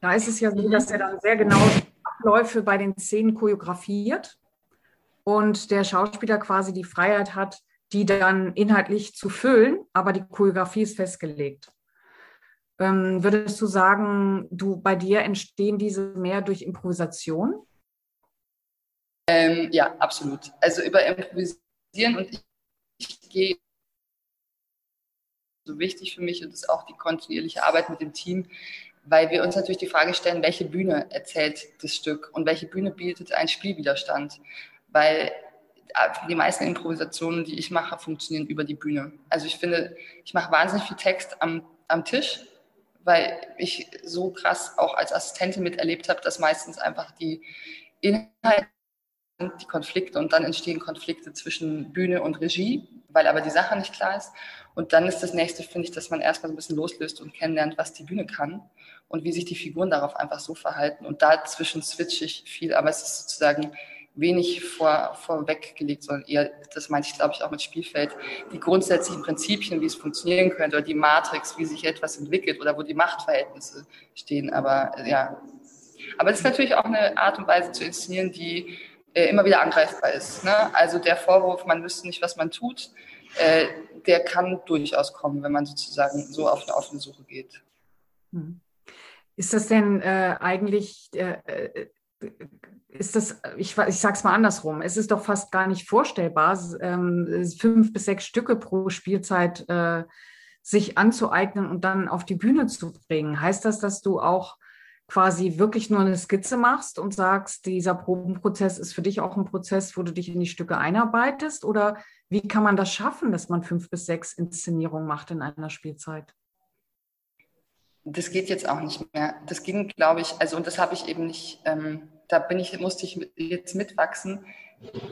Da ist es ja so, dass er dann sehr genau Abläufe bei den Szenen choreografiert und der Schauspieler quasi die Freiheit hat, die dann inhaltlich zu füllen, aber die Choreografie ist festgelegt. Ähm, würdest du sagen, du bei dir entstehen diese mehr durch Improvisation? Ähm, ja, absolut. Also über Improvisieren und ich, ich gehe so wichtig für mich und ist auch die kontinuierliche Arbeit mit dem Team, weil wir uns natürlich die Frage stellen, welche Bühne erzählt das Stück und welche Bühne bietet einen Spielwiderstand, weil die meisten Improvisationen, die ich mache, funktionieren über die Bühne. Also ich finde, ich mache wahnsinnig viel Text am, am Tisch, weil ich so krass auch als Assistentin miterlebt habe, dass meistens einfach die Inhalte die Konflikte und dann entstehen Konflikte zwischen Bühne und Regie, weil aber die Sache nicht klar ist. Und dann ist das nächste, finde ich, dass man erstmal so ein bisschen loslöst und kennenlernt, was die Bühne kann und wie sich die Figuren darauf einfach so verhalten. Und dazwischen switche ich viel, aber es ist sozusagen wenig vor, vorweggelegt, sondern eher, das meinte ich glaube ich auch mit Spielfeld, die grundsätzlichen Prinzipien, wie es funktionieren könnte oder die Matrix, wie sich etwas entwickelt oder wo die Machtverhältnisse stehen. Aber ja, aber es ist natürlich auch eine Art und Weise zu inszenieren, die äh, immer wieder angreifbar ist. Ne? Also der Vorwurf, man wüsste nicht, was man tut, äh, der kann durchaus kommen, wenn man sozusagen so auf eine offene Suche geht. Hm. Ist das denn äh, eigentlich, äh, äh ist das, ich, ich sage es mal andersrum, es ist doch fast gar nicht vorstellbar, ähm, fünf bis sechs Stücke pro Spielzeit äh, sich anzueignen und dann auf die Bühne zu bringen. Heißt das, dass du auch quasi wirklich nur eine Skizze machst und sagst, dieser Probenprozess ist für dich auch ein Prozess, wo du dich in die Stücke einarbeitest? Oder wie kann man das schaffen, dass man fünf bis sechs Inszenierungen macht in einer Spielzeit? Das geht jetzt auch nicht mehr. Das ging, glaube ich, also und das habe ich eben nicht, ähm, da bin ich, musste ich jetzt mitwachsen.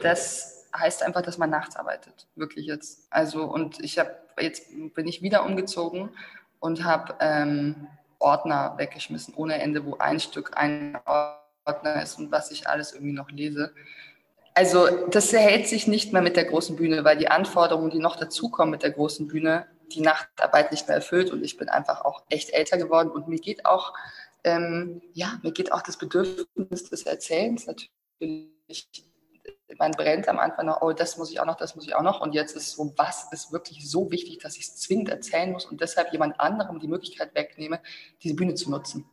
Das heißt einfach, dass man nachts arbeitet, wirklich jetzt. Also und ich habe jetzt bin ich wieder umgezogen und habe ähm, Ordner weggeschmissen ohne Ende, wo ein Stück ein Ordner ist und was ich alles irgendwie noch lese. Also das verhält sich nicht mehr mit der großen Bühne, weil die Anforderungen, die noch dazukommen mit der großen Bühne, die Nachtarbeit nicht mehr erfüllt und ich bin einfach auch echt älter geworden und mir geht auch, ähm, ja, mir geht auch das Bedürfnis des Erzählens natürlich man brennt am Anfang noch, oh, das muss ich auch noch, das muss ich auch noch. Und jetzt ist so, was ist wirklich so wichtig, dass ich es zwingend erzählen muss und deshalb jemand anderem die Möglichkeit wegnehme, diese Bühne zu nutzen.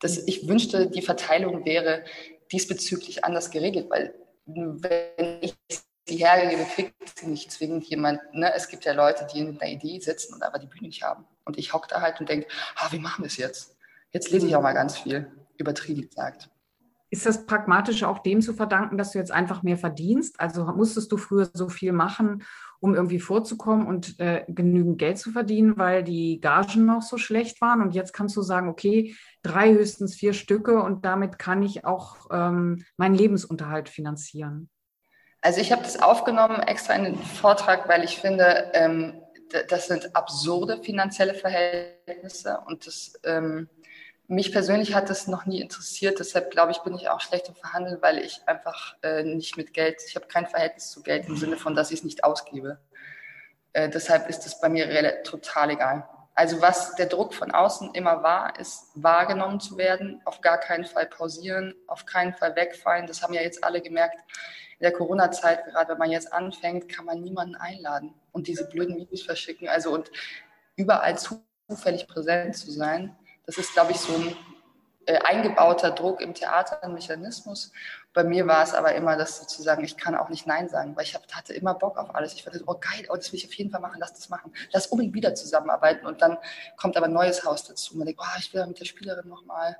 Das, ich wünschte, die Verteilung wäre diesbezüglich anders geregelt, weil wenn ich die hergebe, kriegt sie nicht zwingend jemand. Ne? Es gibt ja Leute, die mit einer Idee sitzen und aber die Bühne nicht haben. Und ich hocke da halt und denke, ah, wie machen wir es jetzt? Jetzt lese ich auch mal ganz viel, übertrieben gesagt. Ist das pragmatisch auch dem zu verdanken, dass du jetzt einfach mehr verdienst? Also musstest du früher so viel machen, um irgendwie vorzukommen und äh, genügend Geld zu verdienen, weil die Gagen noch so schlecht waren. Und jetzt kannst du sagen, okay, drei, höchstens vier Stücke und damit kann ich auch ähm, meinen Lebensunterhalt finanzieren. Also ich habe das aufgenommen extra in den Vortrag, weil ich finde, ähm, das sind absurde finanzielle Verhältnisse und das ähm, mich persönlich hat das noch nie interessiert, deshalb glaube ich, bin ich auch schlecht im Verhandeln, weil ich einfach äh, nicht mit Geld, ich habe kein Verhältnis zu Geld im Sinne von, dass ich es nicht ausgebe. Äh, deshalb ist es bei mir total egal. Also was der Druck von außen immer war, ist wahrgenommen zu werden, auf gar keinen Fall pausieren, auf keinen Fall wegfallen. Das haben ja jetzt alle gemerkt. In der Corona-Zeit, gerade wenn man jetzt anfängt, kann man niemanden einladen und diese blöden Videos verschicken. Also und überall zufällig präsent zu sein, das ist, glaube ich, so ein äh, eingebauter Druck im Theater, ein Mechanismus. Bei mir war es aber immer das sozusagen, ich kann auch nicht Nein sagen, weil ich hab, hatte immer Bock auf alles. Ich dachte, oh geil, oh, das will ich auf jeden Fall machen, lass das machen. Lass unbedingt wieder zusammenarbeiten. Und dann kommt aber ein neues Haus dazu. Man denkt, oh, ich will mit der Spielerin nochmal.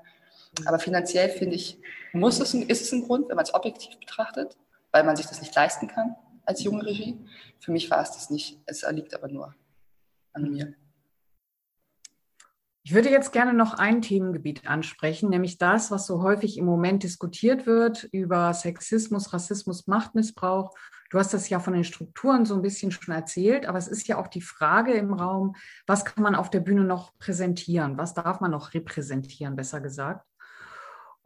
Aber finanziell finde ich, muss es ist es ein Grund, wenn man es objektiv betrachtet, weil man sich das nicht leisten kann als junge Regie. Für mich war es das nicht. Es liegt aber nur an mir. Ich würde jetzt gerne noch ein Themengebiet ansprechen, nämlich das, was so häufig im Moment diskutiert wird über Sexismus, Rassismus, Machtmissbrauch. Du hast das ja von den Strukturen so ein bisschen schon erzählt, aber es ist ja auch die Frage im Raum, was kann man auf der Bühne noch präsentieren? Was darf man noch repräsentieren, besser gesagt?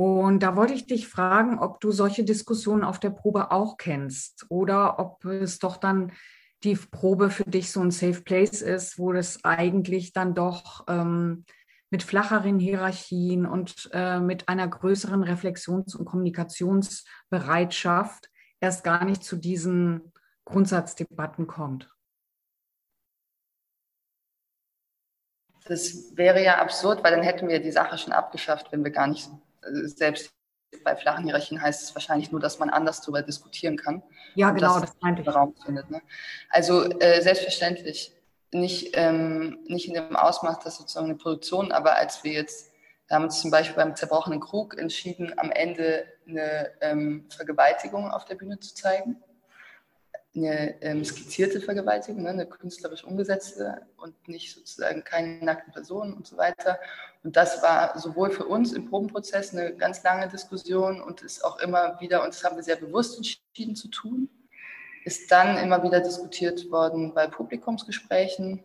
Und da wollte ich dich fragen, ob du solche Diskussionen auf der Probe auch kennst oder ob es doch dann die Probe für dich so ein Safe Place ist, wo das eigentlich dann doch ähm, mit flacheren Hierarchien und äh, mit einer größeren Reflexions- und Kommunikationsbereitschaft erst gar nicht zu diesen Grundsatzdebatten kommt. Das wäre ja absurd, weil dann hätten wir die Sache schon abgeschafft, wenn wir gar nicht selbst bei flachen Hierarchien heißt es wahrscheinlich nur, dass man anders darüber diskutieren kann. Ja, genau, das meinte ich. Raum findet, ne? Also äh, selbstverständlich nicht, ähm, nicht in dem Ausmaß, dass sozusagen eine Produktion, aber als wir jetzt, wir haben uns zum Beispiel beim zerbrochenen Krug entschieden, am Ende eine ähm, Vergewaltigung auf der Bühne zu zeigen eine ähm, skizzierte Vergewaltigung, ne, eine künstlerisch umgesetzte und nicht sozusagen keine nackten Personen und so weiter. Und das war sowohl für uns im Probenprozess eine ganz lange Diskussion und ist auch immer wieder, und das haben wir sehr bewusst entschieden zu tun, ist dann immer wieder diskutiert worden bei Publikumsgesprächen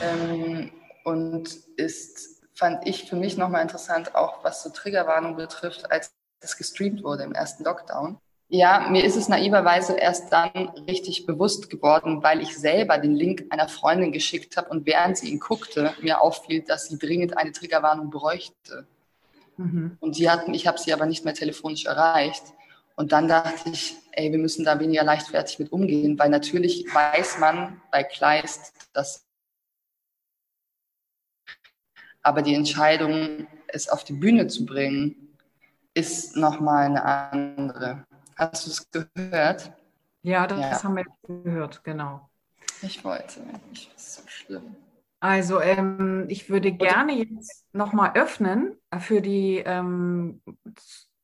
ähm, und ist, fand ich für mich nochmal interessant, auch was so Triggerwarnung betrifft, als es gestreamt wurde im ersten Lockdown ja, mir ist es naiverweise erst dann richtig bewusst geworden, weil ich selber den Link einer Freundin geschickt habe und während sie ihn guckte, mir auffiel, dass sie dringend eine Triggerwarnung bräuchte. Mhm. Und sie hatten, ich habe sie aber nicht mehr telefonisch erreicht. Und dann dachte ich, ey, wir müssen da weniger leichtfertig mit umgehen, weil natürlich weiß man bei Kleist, dass aber die Entscheidung, es auf die Bühne zu bringen, ist nochmal eine andere. Hast du es gehört? Ja, das ja. haben wir gehört, genau. Ich wollte nicht, das ist so schlimm. Also ähm, ich würde gerne jetzt nochmal öffnen für die, ähm,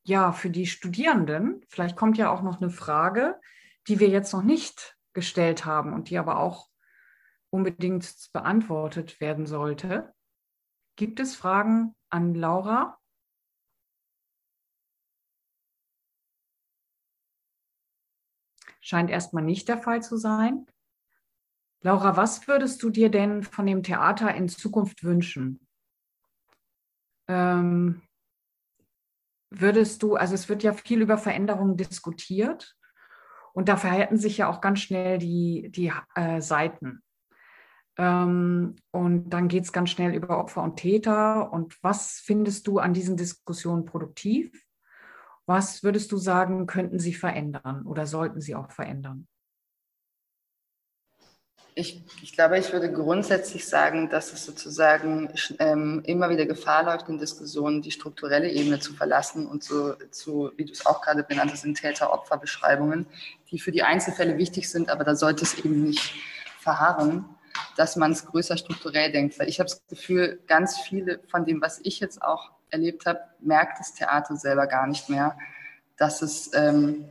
ja, für die Studierenden. Vielleicht kommt ja auch noch eine Frage, die wir jetzt noch nicht gestellt haben und die aber auch unbedingt beantwortet werden sollte. Gibt es Fragen an Laura? Scheint erstmal nicht der Fall zu sein. Laura, was würdest du dir denn von dem Theater in Zukunft wünschen? Ähm, würdest du, also es wird ja viel über Veränderungen diskutiert und da verhalten sich ja auch ganz schnell die, die äh, Seiten. Ähm, und dann geht es ganz schnell über Opfer und Täter. Und was findest du an diesen Diskussionen produktiv? Was würdest du sagen, könnten sie verändern oder sollten sie auch verändern? Ich, ich glaube, ich würde grundsätzlich sagen, dass es sozusagen ähm, immer wieder Gefahr läuft, in Diskussionen die strukturelle Ebene zu verlassen und zu, zu wie du es auch gerade benannt hast, in Täter-Opfer-Beschreibungen, die für die Einzelfälle wichtig sind, aber da sollte es eben nicht verharren, dass man es größer strukturell denkt. Weil ich habe das Gefühl, ganz viele von dem, was ich jetzt auch erlebt habe, merkt das Theater selber gar nicht mehr, dass es ähm,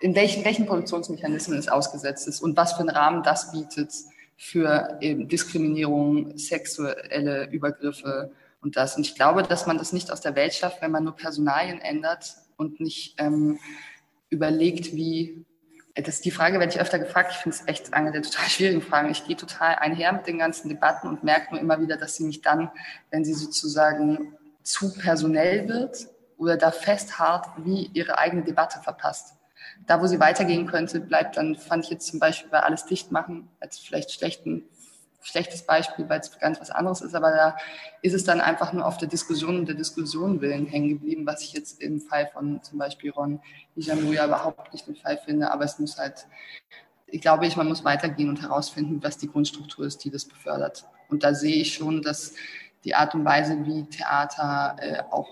in welchen, welchen Produktionsmechanismen es ausgesetzt ist und was für einen Rahmen das bietet für eben Diskriminierung, sexuelle Übergriffe und das. Und ich glaube, dass man das nicht aus der Welt schafft, wenn man nur Personalien ändert und nicht ähm, überlegt, wie das ist die Frage, werde ich öfter gefragt. Ich finde es echt eine der total schwierigen Fragen. Ich gehe total einher mit den ganzen Debatten und merke nur immer wieder, dass sie mich dann, wenn sie sozusagen zu personell wird oder da festharrt, wie ihre eigene Debatte verpasst. Da, wo sie weitergehen könnte, bleibt dann, fand ich jetzt zum Beispiel bei alles dicht machen, als vielleicht schlechten, schlechtes Beispiel, weil es ganz was anderes ist, aber da ist es dann einfach nur auf der Diskussion und der Diskussion willen hängen geblieben, was ich jetzt im Fall von zum Beispiel Ron Ijamuya überhaupt nicht den Fall finde, aber es muss halt, ich glaube ich, man muss weitergehen und herausfinden, was die Grundstruktur ist, die das befördert. Und da sehe ich schon, dass die Art und Weise, wie Theater äh, auch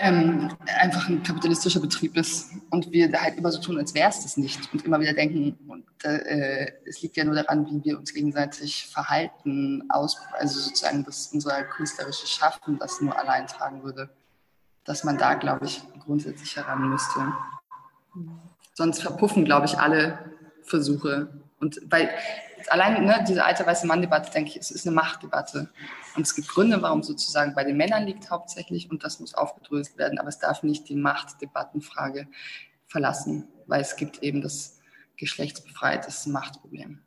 ähm, einfach ein kapitalistischer Betrieb ist und wir da halt immer so tun, als wäre es das nicht und immer wieder denken, und, äh, es liegt ja nur daran, wie wir uns gegenseitig verhalten, aus, also sozusagen, dass unser künstlerisches Schaffen das nur allein tragen würde, dass man da, glaube ich, grundsätzlich heran müsste. Sonst verpuffen, glaube ich, alle Versuche, Und weil allein ne, diese alte weiße Mann-Debatte, denke ich, es ist eine Machtdebatte. Und es gibt Gründe, warum sozusagen bei den Männern liegt hauptsächlich und das muss aufgedröselt werden, aber es darf nicht die Machtdebattenfrage verlassen, weil es gibt eben das geschlechtsbefreites Machtproblem.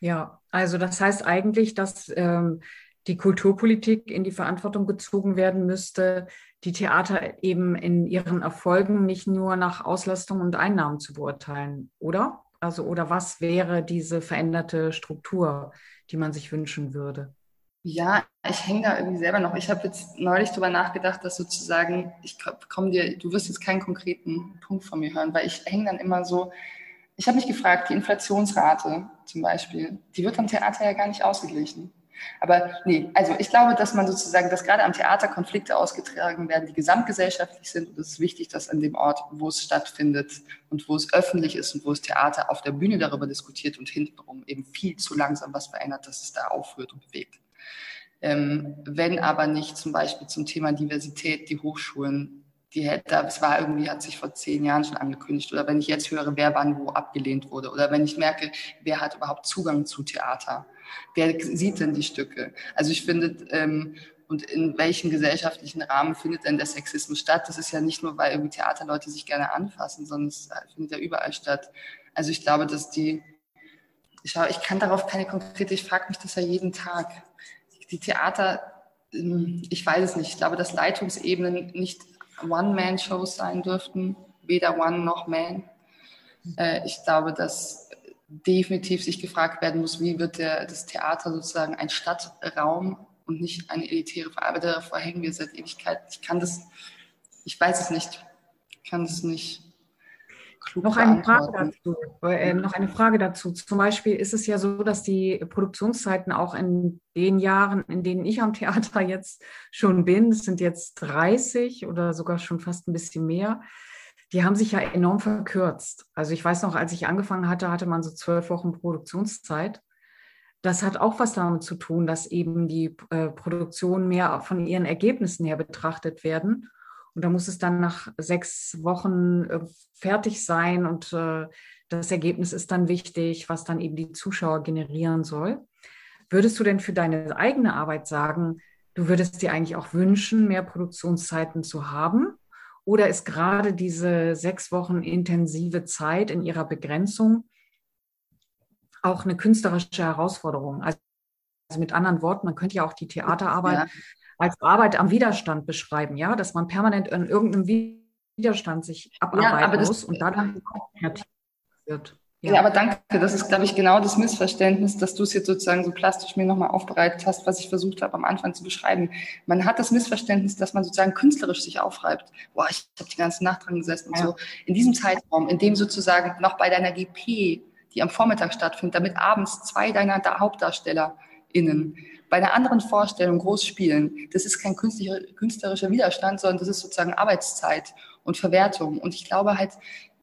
Ja, also das heißt eigentlich, dass ähm, die Kulturpolitik in die Verantwortung gezogen werden müsste, die Theater eben in ihren Erfolgen nicht nur nach Auslastung und Einnahmen zu beurteilen, oder? Also, oder was wäre diese veränderte Struktur, die man sich wünschen würde? Ja, ich hänge da irgendwie selber noch. Ich habe jetzt neulich darüber nachgedacht, dass sozusagen, ich komme dir, du wirst jetzt keinen konkreten Punkt von mir hören, weil ich hänge dann immer so, ich habe mich gefragt, die Inflationsrate zum Beispiel, die wird am Theater ja gar nicht ausgeglichen. Aber nee, also ich glaube, dass man sozusagen, dass gerade am Theater Konflikte ausgetragen werden, die gesamtgesellschaftlich sind. Und es ist wichtig, dass an dem Ort, wo es stattfindet und wo es öffentlich ist und wo das Theater auf der Bühne darüber diskutiert und hintenrum eben viel zu langsam was verändert, dass es da aufhört und bewegt. Ähm, wenn aber nicht zum Beispiel zum Thema Diversität die Hochschulen die hätte, es war irgendwie, hat sich vor zehn Jahren schon angekündigt. Oder wenn ich jetzt höre, wer wann wo abgelehnt wurde. Oder wenn ich merke, wer hat überhaupt Zugang zu Theater. Wer sieht denn die Stücke? Also ich finde, ähm, und in welchem gesellschaftlichen Rahmen findet denn der Sexismus statt? Das ist ja nicht nur, weil irgendwie Theaterleute sich gerne anfassen, sondern es findet ja überall statt. Also ich glaube, dass die, ich, ich kann darauf keine konkrete, ich frage mich das ja jeden Tag. Die Theater, ähm, ich weiß es nicht, ich glaube, dass Leitungsebenen nicht One-Man-Shows sein dürften, weder One noch Man. Äh, ich glaube, dass definitiv sich gefragt werden muss, wie wird der, das Theater sozusagen ein Stadtraum und nicht eine elitäre Verarbeitung. Davor hängen wir seit Ewigkeit. Ich kann das, ich weiß es nicht. Ich kann es nicht klug noch eine Frage dazu. Äh, noch eine Frage dazu. Zum Beispiel ist es ja so, dass die Produktionszeiten auch in den Jahren, in denen ich am Theater jetzt schon bin, das sind jetzt 30 oder sogar schon fast ein bisschen mehr, die haben sich ja enorm verkürzt. Also ich weiß noch, als ich angefangen hatte, hatte man so zwölf Wochen Produktionszeit. Das hat auch was damit zu tun, dass eben die äh, Produktionen mehr von ihren Ergebnissen her betrachtet werden und da muss es dann nach sechs Wochen äh, fertig sein und äh, das Ergebnis ist dann wichtig, was dann eben die Zuschauer generieren soll. Würdest du denn für deine eigene Arbeit sagen, du würdest dir eigentlich auch wünschen, mehr Produktionszeiten zu haben? Oder ist gerade diese sechs Wochen intensive Zeit in ihrer Begrenzung auch eine künstlerische Herausforderung? Also mit anderen Worten, man könnte ja auch die Theaterarbeit ja als Arbeit am Widerstand beschreiben, ja, dass man permanent in irgendeinem Widerstand sich abarbeiten ja, muss und dann kreativ wird. Ja. aber danke. Das ist, glaube ich, genau das Missverständnis, dass du es jetzt sozusagen so plastisch mir nochmal aufbereitet hast, was ich versucht habe, am Anfang zu beschreiben. Man hat das Missverständnis, dass man sozusagen künstlerisch sich aufreibt. Boah, ich habe die ganze Nacht dran gesessen und ja. so. In diesem Zeitraum, in dem sozusagen noch bei deiner GP, die am Vormittag stattfindet, damit abends zwei deiner HauptdarstellerInnen bei einer anderen Vorstellung groß spielen, das ist kein künstlerischer Widerstand, sondern das ist sozusagen Arbeitszeit und Verwertung. Und ich glaube halt,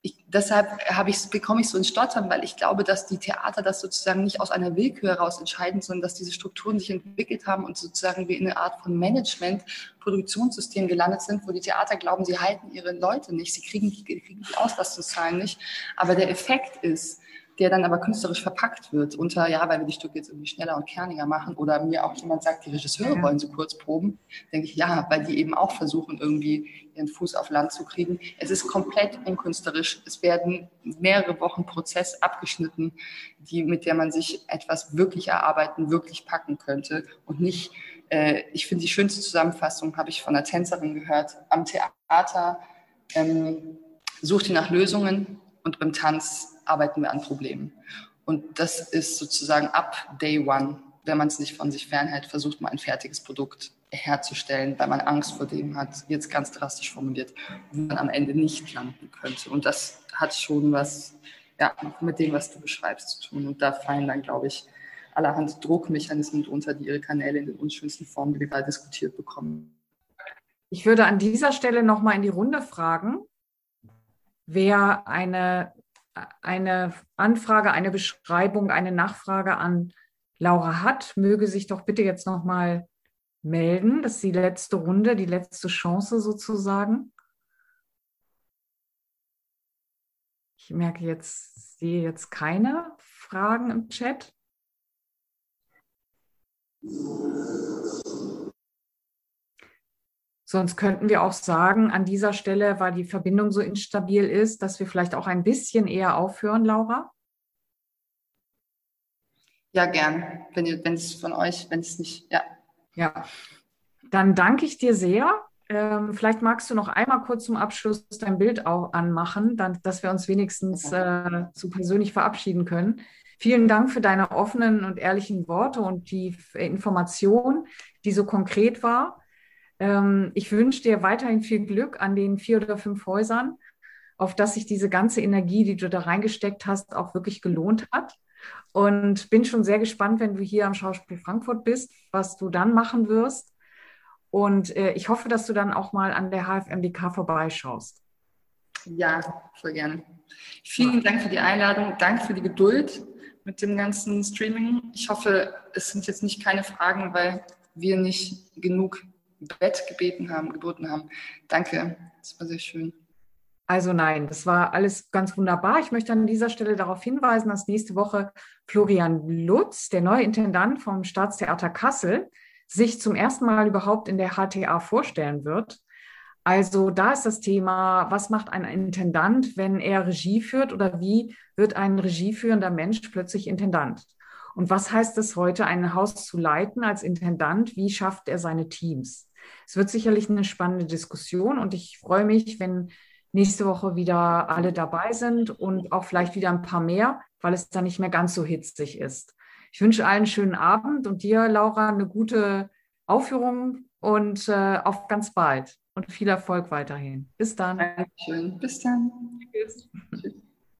ich, deshalb habe ich, bekomme ich so ein Stottern, weil ich glaube, dass die Theater das sozusagen nicht aus einer Willkür heraus entscheiden, sondern dass diese Strukturen sich entwickelt haben und sozusagen wie in eine Art von Management, Produktionssystem gelandet sind, wo die Theater glauben, sie halten ihre Leute nicht, sie kriegen, die, kriegen die Auslastungszahlen nicht. Aber der Effekt ist, der dann aber künstlerisch verpackt wird unter, ja, weil wir die Stücke jetzt irgendwie schneller und kerniger machen oder mir auch jemand sagt, die Regisseure wollen so kurz proben, denke ich, ja, weil die eben auch versuchen, irgendwie ihren Fuß auf Land zu kriegen. Es ist komplett unkünstlerisch. Es werden mehrere Wochen Prozess abgeschnitten, die, mit der man sich etwas wirklich erarbeiten, wirklich packen könnte und nicht, äh, ich finde die schönste Zusammenfassung, habe ich von einer Tänzerin gehört, am Theater ähm, sucht ihr nach Lösungen und beim Tanz arbeiten wir an Problemen. Und das ist sozusagen ab Day One, wenn man es nicht von sich fernhält, versucht man ein fertiges Produkt herzustellen, weil man Angst vor dem hat, jetzt ganz drastisch formuliert, wo man am Ende nicht landen könnte. Und das hat schon was ja, mit dem, was du beschreibst, zu tun. Und da fallen dann, glaube ich, allerhand Druckmechanismen drunter, die ihre Kanäle in den unschönsten Formen, die wir gerade diskutiert bekommen. Ich würde an dieser Stelle nochmal in die Runde fragen, wer eine eine Anfrage, eine Beschreibung, eine Nachfrage an Laura hat, möge sich doch bitte jetzt nochmal melden. Das ist die letzte Runde, die letzte Chance sozusagen. Ich merke jetzt, sehe jetzt keine Fragen im Chat. Sonst könnten wir auch sagen, an dieser Stelle, weil die Verbindung so instabil ist, dass wir vielleicht auch ein bisschen eher aufhören, Laura. Ja, gern, wenn, es von euch, wenn es nicht, ja. Ja, dann danke ich dir sehr. Ähm, vielleicht magst du noch einmal kurz zum Abschluss dein Bild auch anmachen, dann, dass wir uns wenigstens äh, so persönlich verabschieden können. Vielen Dank für deine offenen und ehrlichen Worte und die Information, die so konkret war. Ähm, ich wünsche dir weiterhin viel Glück an den vier oder fünf Häusern, auf dass sich diese ganze Energie, die du da reingesteckt hast, auch wirklich gelohnt hat. Und bin schon sehr gespannt, wenn du hier am Schauspiel Frankfurt bist, was du dann machen wirst. Und äh, ich hoffe, dass du dann auch mal an der HFMDK vorbeischaust. Ja, voll gerne. Vielen Dank für die Einladung. Danke für die Geduld mit dem ganzen Streaming. Ich hoffe, es sind jetzt nicht keine Fragen, weil wir nicht genug Bett gebeten haben, geboten haben. Danke, das war sehr schön. Also nein, das war alles ganz wunderbar. Ich möchte an dieser Stelle darauf hinweisen, dass nächste Woche Florian Lutz, der neue Intendant vom Staatstheater Kassel, sich zum ersten Mal überhaupt in der HTA vorstellen wird. Also da ist das Thema, was macht ein Intendant, wenn er Regie führt oder wie wird ein regieführender Mensch plötzlich Intendant? Und was heißt es heute, ein Haus zu leiten als Intendant? Wie schafft er seine Teams? Es wird sicherlich eine spannende Diskussion und ich freue mich, wenn nächste Woche wieder alle dabei sind und auch vielleicht wieder ein paar mehr, weil es dann nicht mehr ganz so hitzig ist. Ich wünsche allen einen schönen Abend und dir, Laura, eine gute Aufführung und äh, auf ganz bald und viel Erfolg weiterhin. Bis dann. Dankeschön. Bis dann. Tschüss. Tschüss.